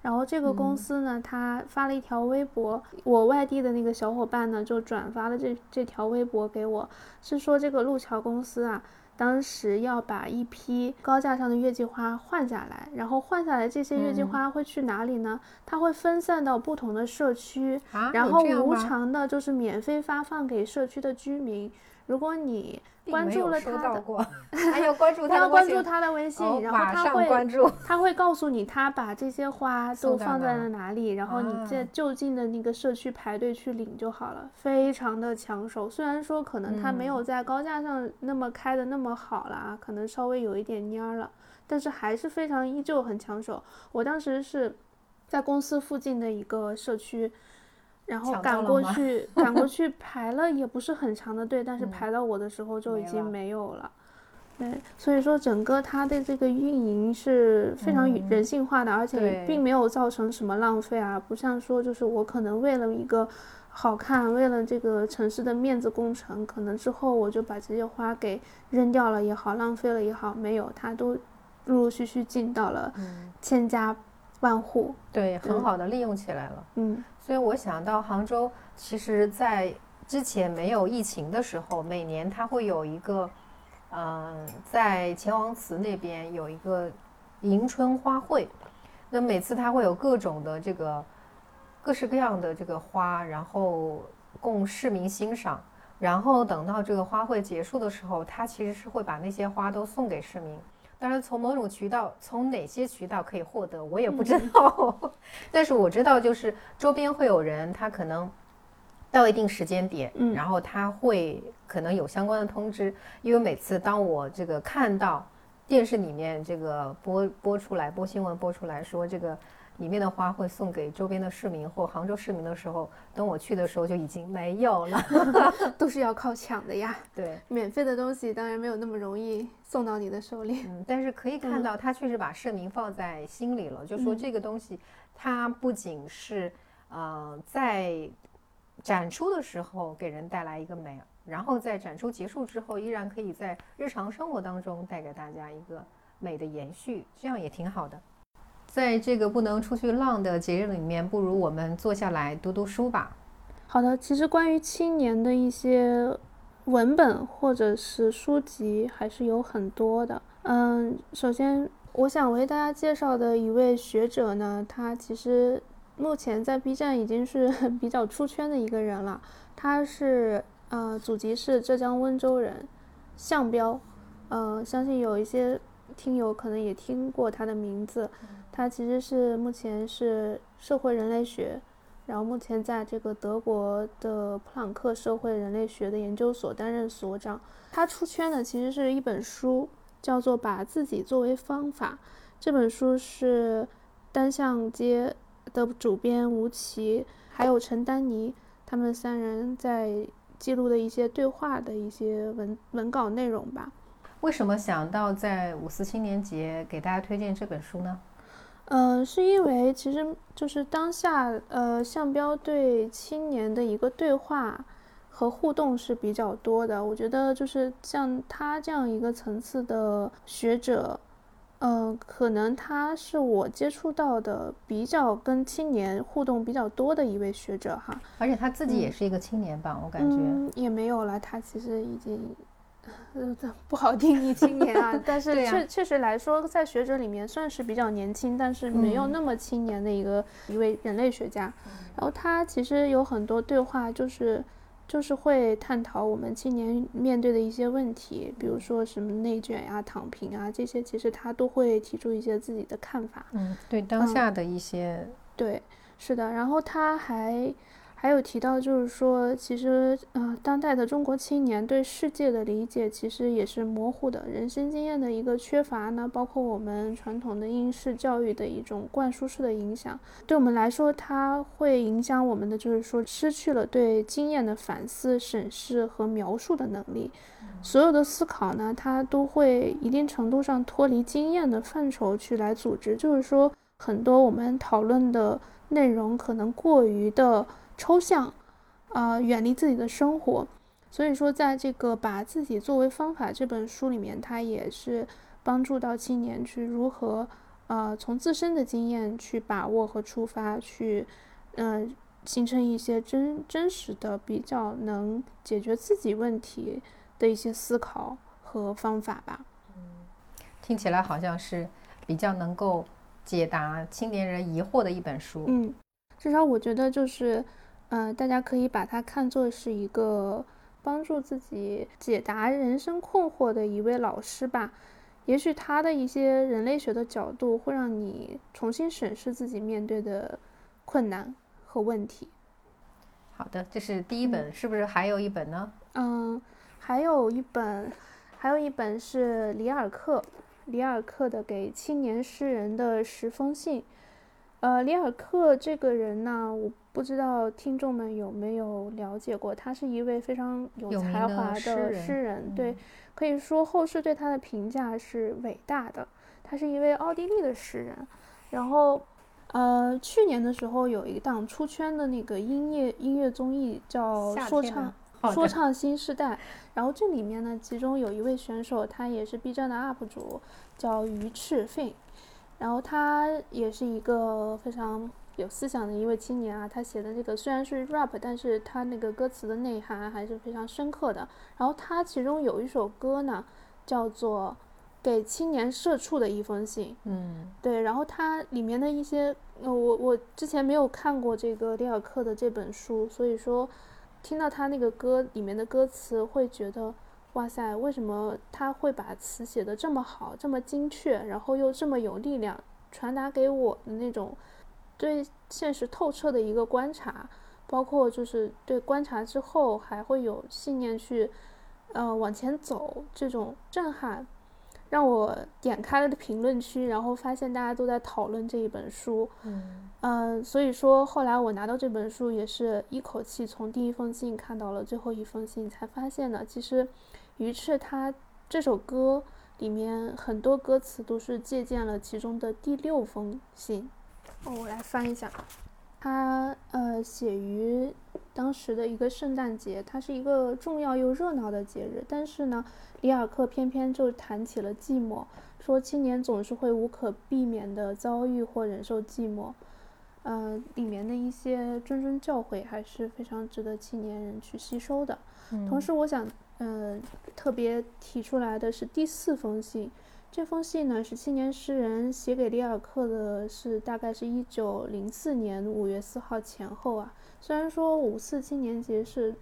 然后这个公
嗯
司呢，他发了一条微博，我外地的那个小伙伴呢就转发了这这条微博给我，是说这个路桥公司啊，当时要把一批高架上的月季花换下来，然后换下来这些月季
嗯
花会去哪里呢？它会分散到不同的社区，
啊
然后无偿的就是免费发放给社区的居民。如果你 关注了他的，
还要关注他的微信
要关注他的微信，
哦
然后他会
关注。
他会告诉你他把这些花都放在了哪里，然后你在
啊
就近的那个社区排队去领就好了，非常的抢手。虽然说可能他没有
嗯
在高架上那么开的那么好了啊，可能稍微有一点蔫儿了，但是还是非常依旧很抢手。我当时是在公司附近的一个社区。然后赶过去，赶过去 排了也不是很长的队，但是
嗯
排到我的时候就已经没有了。对，所以说整个它的这个运营是非常
嗯
人。性化的，而且并没有造成什么浪费啊，不像说就是我可能为了一个好看，为了这个城市的面子工程，可能之后我就把这些花给扔掉了也好，浪费了也好，没有，它都陆陆续续进到了
嗯，
千家万户。
对，很
嗯
好的利用起来了。
嗯
所以我想到杭州，其实在之前没有疫情的时候，每年它会有一个，嗯、在钱王祠那边有一个迎春花卉。那每次它会有各种的这个各式各样的这个花，然后供市民欣赏。然后等到这个花卉结束的时候，它其实是会把那些花都送给市民。当然，从某种渠道，从哪些渠道可以获得，我也不知道。但是我知道，就是周边会有人，他可能到一定时间点，
嗯
然后他会可能有相关的通知。因为每次当我这个看到电视里面这个播播出来，播新闻播出来说这个里面的花会送给周边的市民或杭州市民的时候，等我去的时候就已经没有了。
都是要靠抢的呀，
对，
免费的东西当然没有那么容易送到你的手里。
嗯，但是可以看
嗯
到，他确实把市民放在心里了。就说
嗯
这个东西，它不仅是呃在展出的时候给人带来一个美，然后在展出结束之后，依然可以在日常生活当中带给大家一个美的延续，这样也挺好的。在这个不能出去浪的节日里面，不如我们坐下来读读书吧。
好的，其实关于青年的一些文本或者是书籍还是有很多的。嗯，首先我想为大家介绍的一位学者呢，他其实目前在 B 站已经是 比较出圈的一个人了。他是呃祖籍是浙江温州人，项彪。呃，相信有一些听友可能也听过他的名字。他其实是目前是社会人类学。然后目前在这个德国的普朗克社会人类学的研究所担任所长。他出圈的其实是一本书，叫做《把自己作为方法》。这本书是单向街的主编吴奇，还有陈丹妮他们三人在记录的一些对话的一些文文稿内容吧。
为什么想到在五四青年节给大家推荐这本书呢？
呃，是因为其实就是当下，呃，项标对青年的一个对话和互动是比较多的。我觉得就是像他这样一个层次的学者，呃，可能他是我接触到的比较跟青年互动比较多的一位学者哈。
而且他自己也
嗯
是一个青年吧，我感觉。
嗯，也没有了，他其实已经。呃，不好定义青年啊，但是 确确实来说，在学者里面算是比较年轻，但是没有
嗯
那么青年的一个、一位人类学家。然后他其实有很多对话，就是就是会探讨我们青年面对的一些问题，比如说什么内卷呀、躺平啊这些，其实他都会提出一些自己的看法。
嗯，对当
嗯
下的一些，
对，是的。然后他还还有提到，就是说，其实，呃，当代的中国青年对世界的理解其实也是模糊的，人生经验的一个缺乏呢，包括我们传统的应试教育的一种灌输式的影响，对我们来说，它会影响我们的，就是说，失去了对经验的反思、审视和描述的能力。所有的思考呢，它都会一定程度上脱离经验的范畴去来组织，就是说，很多我们讨论的内容可能过于的。抽象，呃，远离自己的生活，所以说，在这个把自己作为方法这本书里面，它也是帮助到青年去如何，呃，从自身的经验去把握和出发，去，嗯，形成一些真真实的、比较能解决自己问题的一些思考和方法吧。
嗯，听起来好像是比较能够解答青年人疑惑的一本书。
嗯，至少我觉得就是。呃，大家可以把它看作是一个帮助自己解答人生困惑的一位老师吧。也许他的一些人类学的角度会让你重新审视自己面对的困难和问题。
好的，这是第一本，是不是还有一本呢？
嗯，还有一本，还有一本是里尔克，里尔克的《给青年诗人的十封信》。呃，里尔克这个人呢，我。不知道听众们有没有了解过，他是一位非常有才华的诗人，对，可以说后世对他的评价是伟大的。他是一位奥地利的诗人，然后，呃，去年的时候有一档出圈的那个音乐音乐综艺叫《说唱说唱新时代》，然后这里面呢，其中有一位选手，他也是 B 站的 UP 主，叫鱼翅 Fin，然后他也是一个非常。有思想的一位青年啊，他写的这个虽然是 rap，但是他那个歌词的内涵还是非常深刻的。然后他其中有一首歌呢，叫做《给青年社畜的一封信》。
嗯，
对。然后它里面的一些，呃，我我之前没有看过这个里尔克的这本书，所以说听到他那个歌里面的歌词，会觉得哇塞，为什么他会把词写得这么好，这么精确，然后又这么有力量，传达给我的那种。对现实透彻的一个观察，包括就是对观察之后还会有信念去，呃往前走这种震撼，让我点开了的评论区，然后发现大家都在讨论这一本书，
嗯，
呃，所以说后来我拿到这本书也是一口气从第一封信看到了最后一封信，才发现呢，其实鱼翅他这首歌里面很多歌词都是借鉴了其中的第六封信。哦，我来翻一下，他呃写于当时的一个圣诞节，它是一个重要又热闹的节日。但是呢，里尔克偏偏就谈起了寂寞，说青年总是会无可避免的遭遇或忍受寂寞。呃，里面的一些谆谆教诲还是非常值得青年人去吸收的。同时，我想呃特别提出来的是第四封信。这封信呢，是青年诗人写给里尔克的，是大概是一九零四年五月四号前后啊。虽然说五四青年节是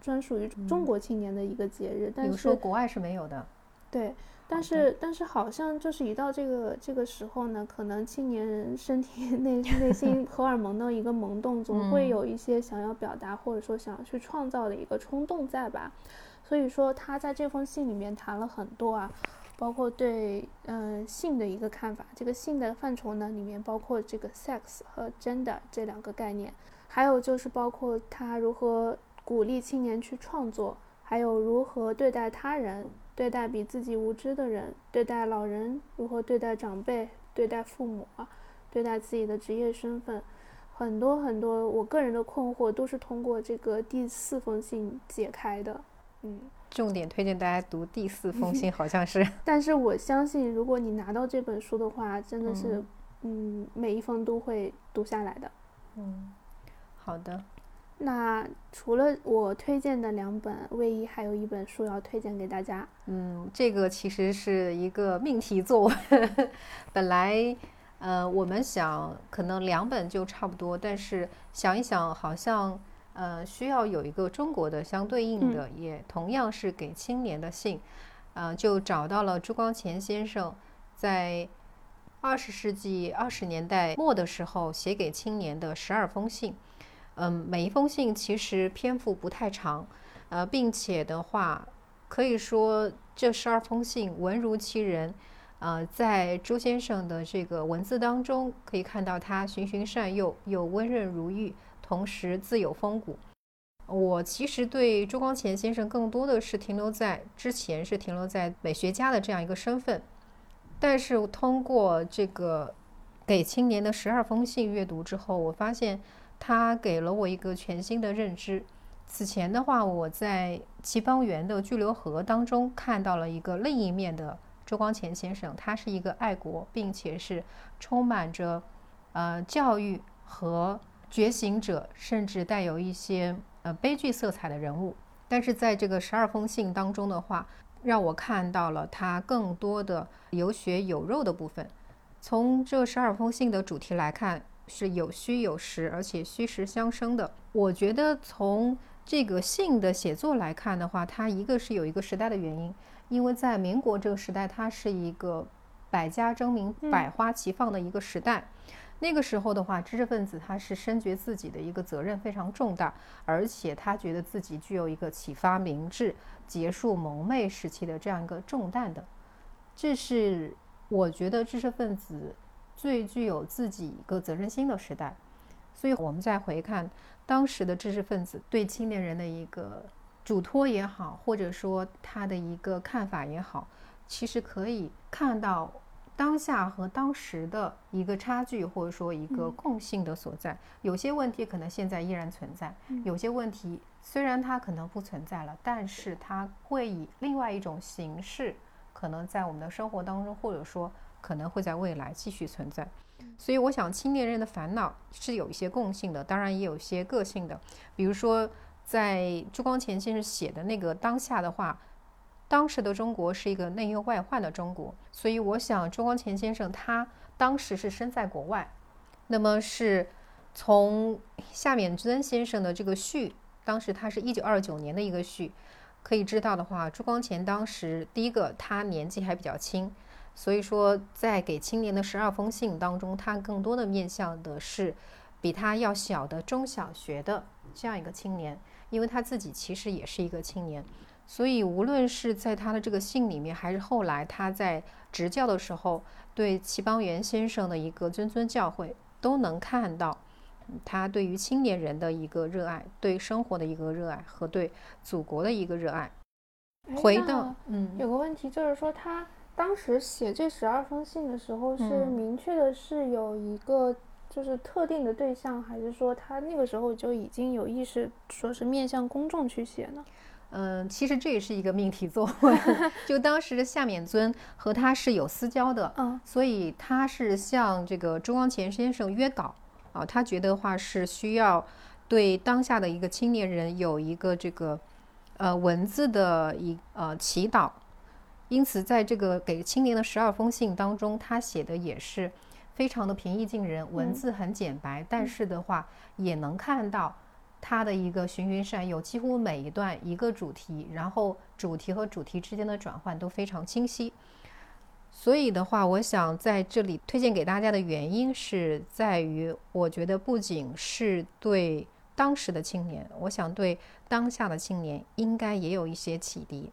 专属于中国青年的一个节日，但是
说国外是没有的。
对，但是但是好像就是一到这个这个时候呢，可能青年人身体 内内心荷尔蒙的一个萌动，总会有一些想要表达或者说想要去创造的一个冲动在吧。所以说他在这封信里面谈了很多啊。包括对嗯性的一个看法，这个性的范畴呢，里面包括这个 sex 和 gender 这两个概念，还有就是包括他如何鼓励青年去创作，还有如何对待他人，对待比自己无知的人，对待老人，如何对待长辈，对待父母啊，对待自己的职业身份，很多很多我个人的困惑都是通过这个第四封信解开的，嗯。
重点推荐大家读第四封信，好像是。
但是我相信，如果你拿到这本书的话，真的是，嗯，每一封都会读下来的。
嗯，好的。
那除了我推荐的两本，魏一还有一本书要推荐给大家。
嗯，这个其实是一个命题作文。本来，呃，我们想可能两本就差不多，但是想一想，好像。呃，需要有一个中国的相对应的，也同样是给青年的信，呃，就找到了朱光潜先生在二十世纪二十年代末的时候写给青年的十二封信。嗯，每一封信其实篇幅不太长，呃，并且的话，可以说这十二封信文如其人。呃，在朱先生的这个文字当中，可以看到他循循善诱，又温润如玉，同时自有风骨。我其实对周光潜先生更多的是停留在之前是停留在美学家的这样一个身份，但是通过这个给青年的十二封信阅读之后，我发现他给了我一个全新的认知。此前的话，我在齐方圆的《巨流河》当中看到了一个另一面的。周光潜先生，他是一个爱国，并且是充满着呃教育和觉醒者，甚至带有一些呃悲剧色彩的人物。但是在这个十二封信当中的话，让我看到了他更多的有血有肉的部分。从这十二封信的主题来看，是有虚有实，而且虚实相生的。我觉得从这个信的写作来看的话，它一个是有一个时代的原因。因为在民国这个时代，它是一个百家争鸣、百花齐放的一个时代。那个时候的话，知识分子他是深觉自己的一个责任非常重大，而且他觉得自己具有一个启发明智、结束蒙昧时期的这样一个重担的。这是我觉得知识分子最具有自己一个责任心的时代。所以，我们再回看当时的知识分子对青年人的一个。嘱托也好，或者说他的一个看法也好，其实可以看到当下和当时的一个差距，或者说一个共性的所在。有些问题可能现在依然存在，有些问题虽然它可能不存在了，但是它会以另外一种形式，可能在我们的生活当中，或者说可能会在未来继续存在。所以，我想青年人的烦恼是有一些共性的，当然也有一些个性的，比如说。在朱光潜先生写的那个当下的话，当时的中国是一个内忧外患的中国，所以我想朱光潜先生他当时是身在国外，那么是从夏勉尊先生的这个序，当时他是一九二九年的一个序，可以知道的话，朱光潜当时第一个他年纪还比较轻，所以说在给青年的十二封信当中，他更多的面向的是比他要小的中小学的这样一个青年。因为他自己其实也是一个青年，所以无论是在他的这个信里面，还是后来他在执教的时候，对齐邦媛先生的一个谆谆教诲，都能看到他对于青年人的一个热爱，对生活的一个热爱和对祖国的一个热爱。回到嗯，
有个问题就是说，他当时写这十二封信的时候，是明确的是有一个。就是特定的对象，还是说他那个时候就已经有意识，说是面向公众去写呢？
嗯，其实这也是一个命题作文。就当时的夏勉尊和他是有私交的，嗯，所以他是向这个朱光潜先生约稿啊，他觉得话是需要对当下的一个青年人有一个这个呃文字的一呃祈祷，因此在这个给青年的十二封信当中，他写的也是。非常的平易近人，文字很简白，但是的话也能看到他的一个循循善诱，几乎每一段一个主题，然后主题和主题之间的转换都非常清晰。所以的话，我想在这里推荐给大家的原因是在于，我觉得不仅是对当时的青年，我想对当下的青年应该也有一些启迪。